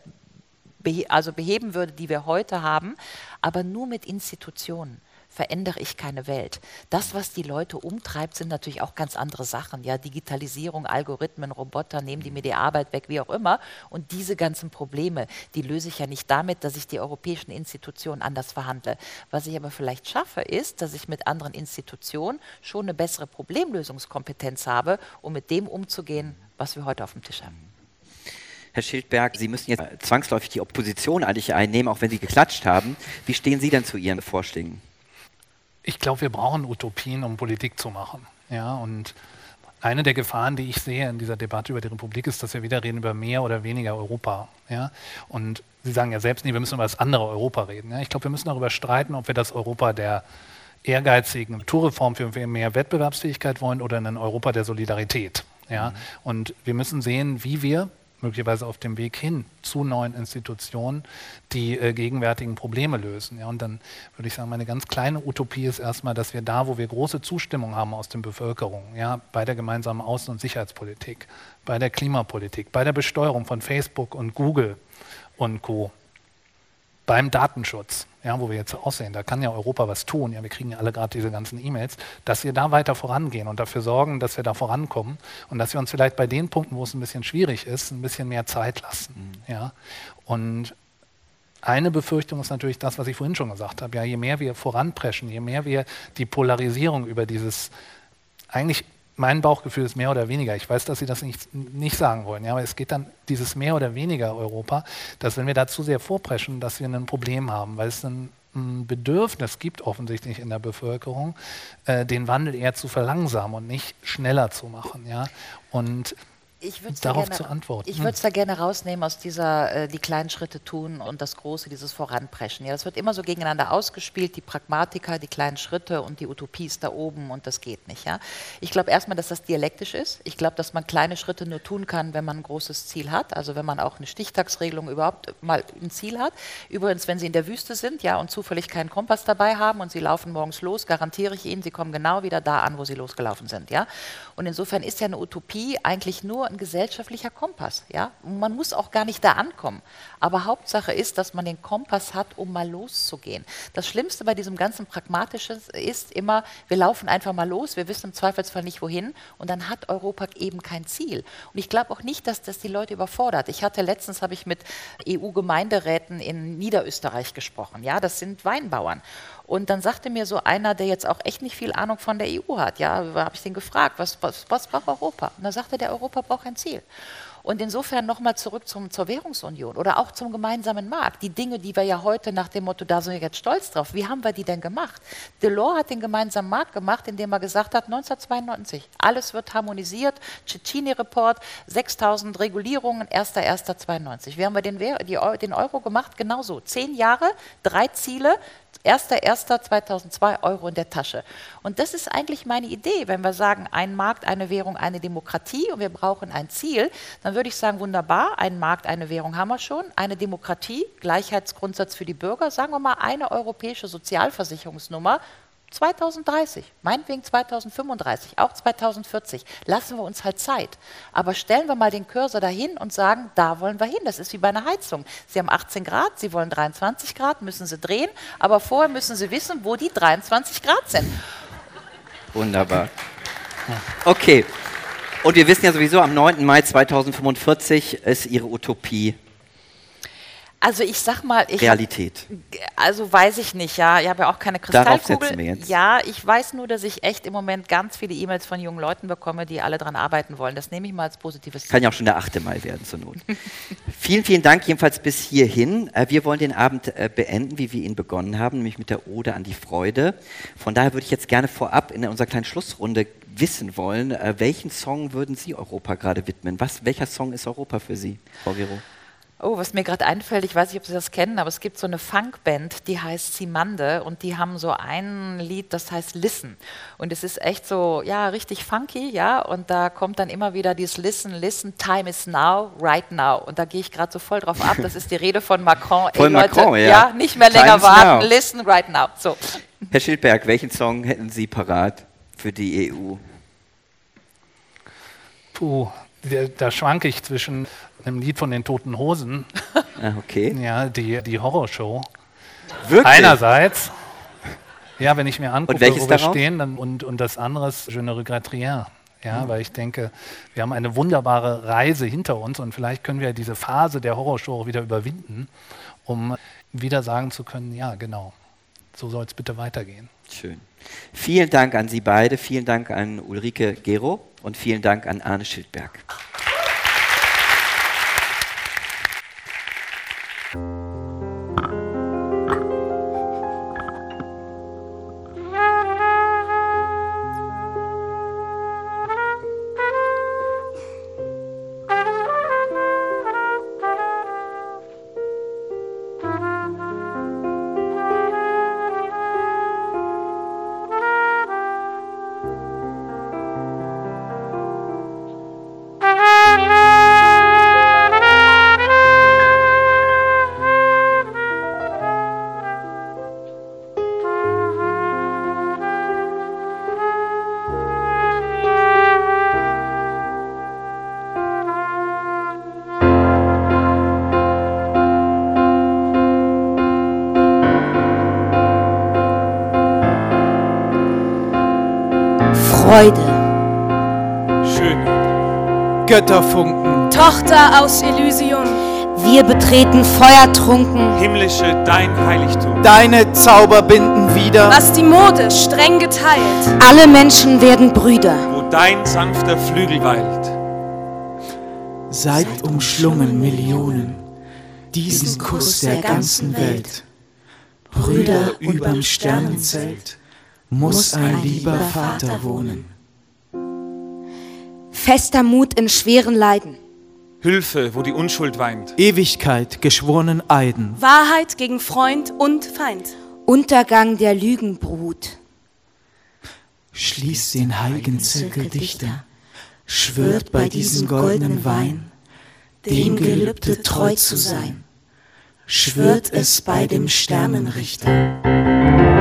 Speaker 8: behe also beheben würde, die wir heute haben, aber nur mit Institutionen verändere ich keine Welt. Das, was die Leute umtreibt, sind natürlich auch ganz andere Sachen. Ja, Digitalisierung, Algorithmen, Roboter nehmen die mir die Arbeit weg, wie auch immer. Und diese ganzen Probleme, die löse ich ja nicht damit, dass ich die europäischen Institutionen anders verhandle. Was ich aber vielleicht schaffe, ist, dass ich mit anderen Institutionen schon eine bessere Problemlösungskompetenz habe, um mit dem umzugehen, was wir heute auf dem Tisch haben.
Speaker 6: Herr Schildberg, Sie müssen jetzt zwangsläufig die Opposition eigentlich einnehmen, auch wenn Sie geklatscht haben. Wie stehen Sie denn zu Ihren Vorschlägen?
Speaker 7: Ich glaube, wir brauchen Utopien, um Politik zu machen. Ja, und eine der Gefahren, die ich sehe in dieser Debatte über die Republik, ist, dass wir wieder reden über mehr oder weniger Europa. Ja? Und Sie sagen ja selbst, nee, wir müssen über das andere Europa reden. Ja? Ich glaube, wir müssen darüber streiten, ob wir das Europa der ehrgeizigen Naturreform für mehr Wettbewerbsfähigkeit wollen oder ein Europa der Solidarität. Ja? Mhm. Und wir müssen sehen, wie wir möglicherweise auf dem Weg hin zu neuen Institutionen, die äh, gegenwärtigen Probleme lösen. Ja, und dann würde ich sagen, meine ganz kleine Utopie ist erstmal, dass wir da, wo wir große Zustimmung haben aus der Bevölkerung, ja, bei der gemeinsamen Außen- und Sicherheitspolitik, bei der Klimapolitik, bei der Besteuerung von Facebook und Google und Co., beim Datenschutz, ja, wo wir jetzt aussehen, da kann ja Europa was tun, ja, wir kriegen ja alle gerade diese ganzen E-Mails, dass wir da weiter vorangehen und dafür sorgen, dass wir da vorankommen und dass wir uns vielleicht bei den Punkten, wo es ein bisschen schwierig ist, ein bisschen mehr Zeit lassen. Mhm. Ja. Und eine Befürchtung ist natürlich das, was ich vorhin schon gesagt habe. Ja, je mehr wir voranpreschen, je mehr wir die Polarisierung über dieses eigentlich mein Bauchgefühl ist mehr oder weniger. Ich weiß, dass Sie das nicht, nicht sagen wollen, ja, aber es geht dann dieses mehr oder weniger Europa, dass wenn wir da zu sehr vorpreschen, dass wir ein Problem haben, weil es ein, Bedürfnis gibt offensichtlich in der Bevölkerung, äh, den Wandel eher zu verlangsamen und nicht schneller zu machen. Ja? Und
Speaker 8: ich darauf gerne, zu antworten. Ich würde es da gerne rausnehmen aus dieser, äh, die kleinen Schritte tun und das Große, dieses Voranpreschen. Ja, das wird immer so gegeneinander ausgespielt, die Pragmatiker, die kleinen Schritte und die Utopie ist da oben und das geht nicht. Ja? Ich glaube erstmal, dass das dialektisch ist. Ich glaube, dass man kleine Schritte nur tun kann, wenn man ein großes Ziel hat. Also wenn man auch eine Stichtagsregelung überhaupt mal ein Ziel hat. Übrigens, wenn Sie in der Wüste sind ja, und zufällig keinen Kompass dabei haben und Sie laufen morgens los, garantiere ich Ihnen, Sie kommen genau wieder da an, wo Sie losgelaufen sind. Ja? Und insofern ist ja eine Utopie eigentlich nur ein gesellschaftlicher Kompass. Ja? Man muss auch gar nicht da ankommen. Aber Hauptsache ist, dass man den Kompass hat, um mal loszugehen. Das Schlimmste bei diesem ganzen Pragmatischen ist immer, wir laufen einfach mal los, wir wissen im Zweifelsfall nicht wohin und dann hat Europa eben kein Ziel. Und ich glaube auch nicht, dass das die Leute überfordert. Ich hatte letztens, habe ich mit EU-Gemeinderäten in Niederösterreich gesprochen. Ja, das sind Weinbauern. Und dann sagte mir so einer, der jetzt auch echt nicht viel Ahnung von der EU hat, ja, habe ich den gefragt, was, was, was braucht Europa? Und da sagte der, Europa braucht ein Ziel. Und insofern nochmal zurück zum, zur Währungsunion oder auch zum gemeinsamen Markt. Die Dinge, die wir ja heute nach dem Motto, da sind wir jetzt stolz drauf, wie haben wir die denn gemacht? Delors hat den gemeinsamen Markt gemacht, indem er gesagt hat, 1992, alles wird harmonisiert, Cecchini-Report, 6000 Regulierungen, 1.1.92. Wie haben wir den, den Euro gemacht? Genauso. Zehn Jahre, drei Ziele, 1.1.2002 Euro in der Tasche. Und das ist eigentlich meine Idee. Wenn wir sagen, ein Markt, eine Währung, eine Demokratie und wir brauchen ein Ziel, dann würde ich sagen, wunderbar, ein Markt, eine Währung haben wir schon, eine Demokratie, Gleichheitsgrundsatz für die Bürger, sagen wir mal eine europäische Sozialversicherungsnummer 2030, meinetwegen 2035, auch 2040. Lassen wir uns halt Zeit. Aber stellen wir mal den Cursor dahin und sagen, da wollen wir hin. Das ist wie bei einer Heizung. Sie haben 18 Grad, Sie wollen 23 Grad, müssen Sie drehen, aber vorher müssen Sie wissen, wo die 23 Grad sind.
Speaker 6: Wunderbar. Okay. Und wir wissen ja sowieso, am 9. Mai 2045 ist Ihre Utopie
Speaker 8: Also ich sag mal, ich
Speaker 6: Realität.
Speaker 8: also weiß ich nicht, ja. Ich habe ja auch keine
Speaker 6: Darauf
Speaker 8: Kristallkugel.
Speaker 6: setzen wir jetzt.
Speaker 8: Ja, ich weiß nur, dass ich echt im Moment ganz viele E-Mails von jungen Leuten bekomme, die alle dran arbeiten wollen. Das nehme ich mal als positives
Speaker 6: Kann ja auch schon der 8. Mai werden zur Not. vielen, vielen Dank jedenfalls bis hierhin. Äh, Wir wollen den Abend äh, beenden, wie wir ihn begonnen haben, nämlich mit der Ode an die Freude. Von daher würde ich jetzt gerne vorab in unserer kleinen Schlussrunde wissen wollen, äh, welchen Song würden Sie Europa gerade widmen? Was, welcher Song ist Europa für Sie, Frau Gero?
Speaker 8: Oh, was mir gerade einfällt, ich weiß nicht, ob Sie das kennen, aber es gibt so eine Funkband, die heißt Simande und die haben so ein Lied, das heißt Listen. Und es ist echt so, ja, richtig funky, ja, und da kommt dann immer wieder dieses Listen, Listen, Time is now, right now. Und da gehe ich gerade so voll drauf ab, das ist die Rede von Macron.
Speaker 6: Von Macron, ja.
Speaker 8: ja. nicht mehr länger warten,
Speaker 6: now.
Speaker 8: listen, right now. So.
Speaker 6: Herr Schildberg, welchen Song hätten Sie parat für die EU?
Speaker 7: Puh, da, da schwanke ich zwischen einem Lied von den Toten Hosen,
Speaker 6: Ah, okay.
Speaker 7: ja, die, die Horrorshow.
Speaker 6: Wirklich?
Speaker 7: Einerseits, ja, wenn ich mir angucke, wo wir stehen, dann, und, und das andere ist Je ne regrette rien. Ja, weil ich denke, wir haben eine wunderbare Reise hinter uns und vielleicht können wir diese Phase der Horrorshow auch wieder überwinden, um wieder sagen zu können, ja, genau, so soll es bitte weitergehen.
Speaker 6: Schön. Vielen Dank an Sie beide, vielen Dank an Ulrike Gero und vielen Dank an Arne Schildberg.
Speaker 4: Götterfunken,
Speaker 3: Tochter aus Elysium.
Speaker 1: Wir betreten feuertrunken.
Speaker 2: Himmlische, dein Heiligtum.
Speaker 4: deine Zauber binden wieder.
Speaker 3: Was die Mode streng geteilt.
Speaker 1: Alle Menschen werden Brüder.
Speaker 2: Wo dein sanfter Flügel weilt.
Speaker 5: Seid umschlungen Millionen, diesen Kuss der ganzen Welt. Brüder überm Sternenzelt, muss ein lieber Vater wohnen.
Speaker 1: Fester Mut in schweren Leiden.
Speaker 2: Hilfe, wo die Unschuld weint.
Speaker 4: Ewigkeit geschworenen Eiden.
Speaker 3: Wahrheit gegen Freund und Feind.
Speaker 1: Untergang der Lügenbrut.
Speaker 5: Schließt den heiligen Zirkel dichter, schwört bei diesem goldenen Wein, dem Gelübde treu zu sein, schwört es bei dem Sternenrichter.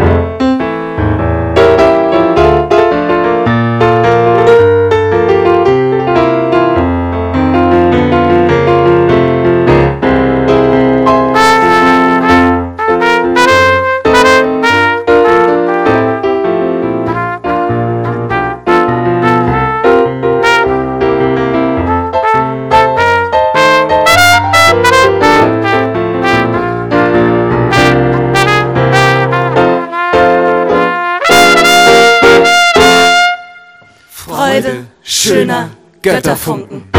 Speaker 4: Götterfunken.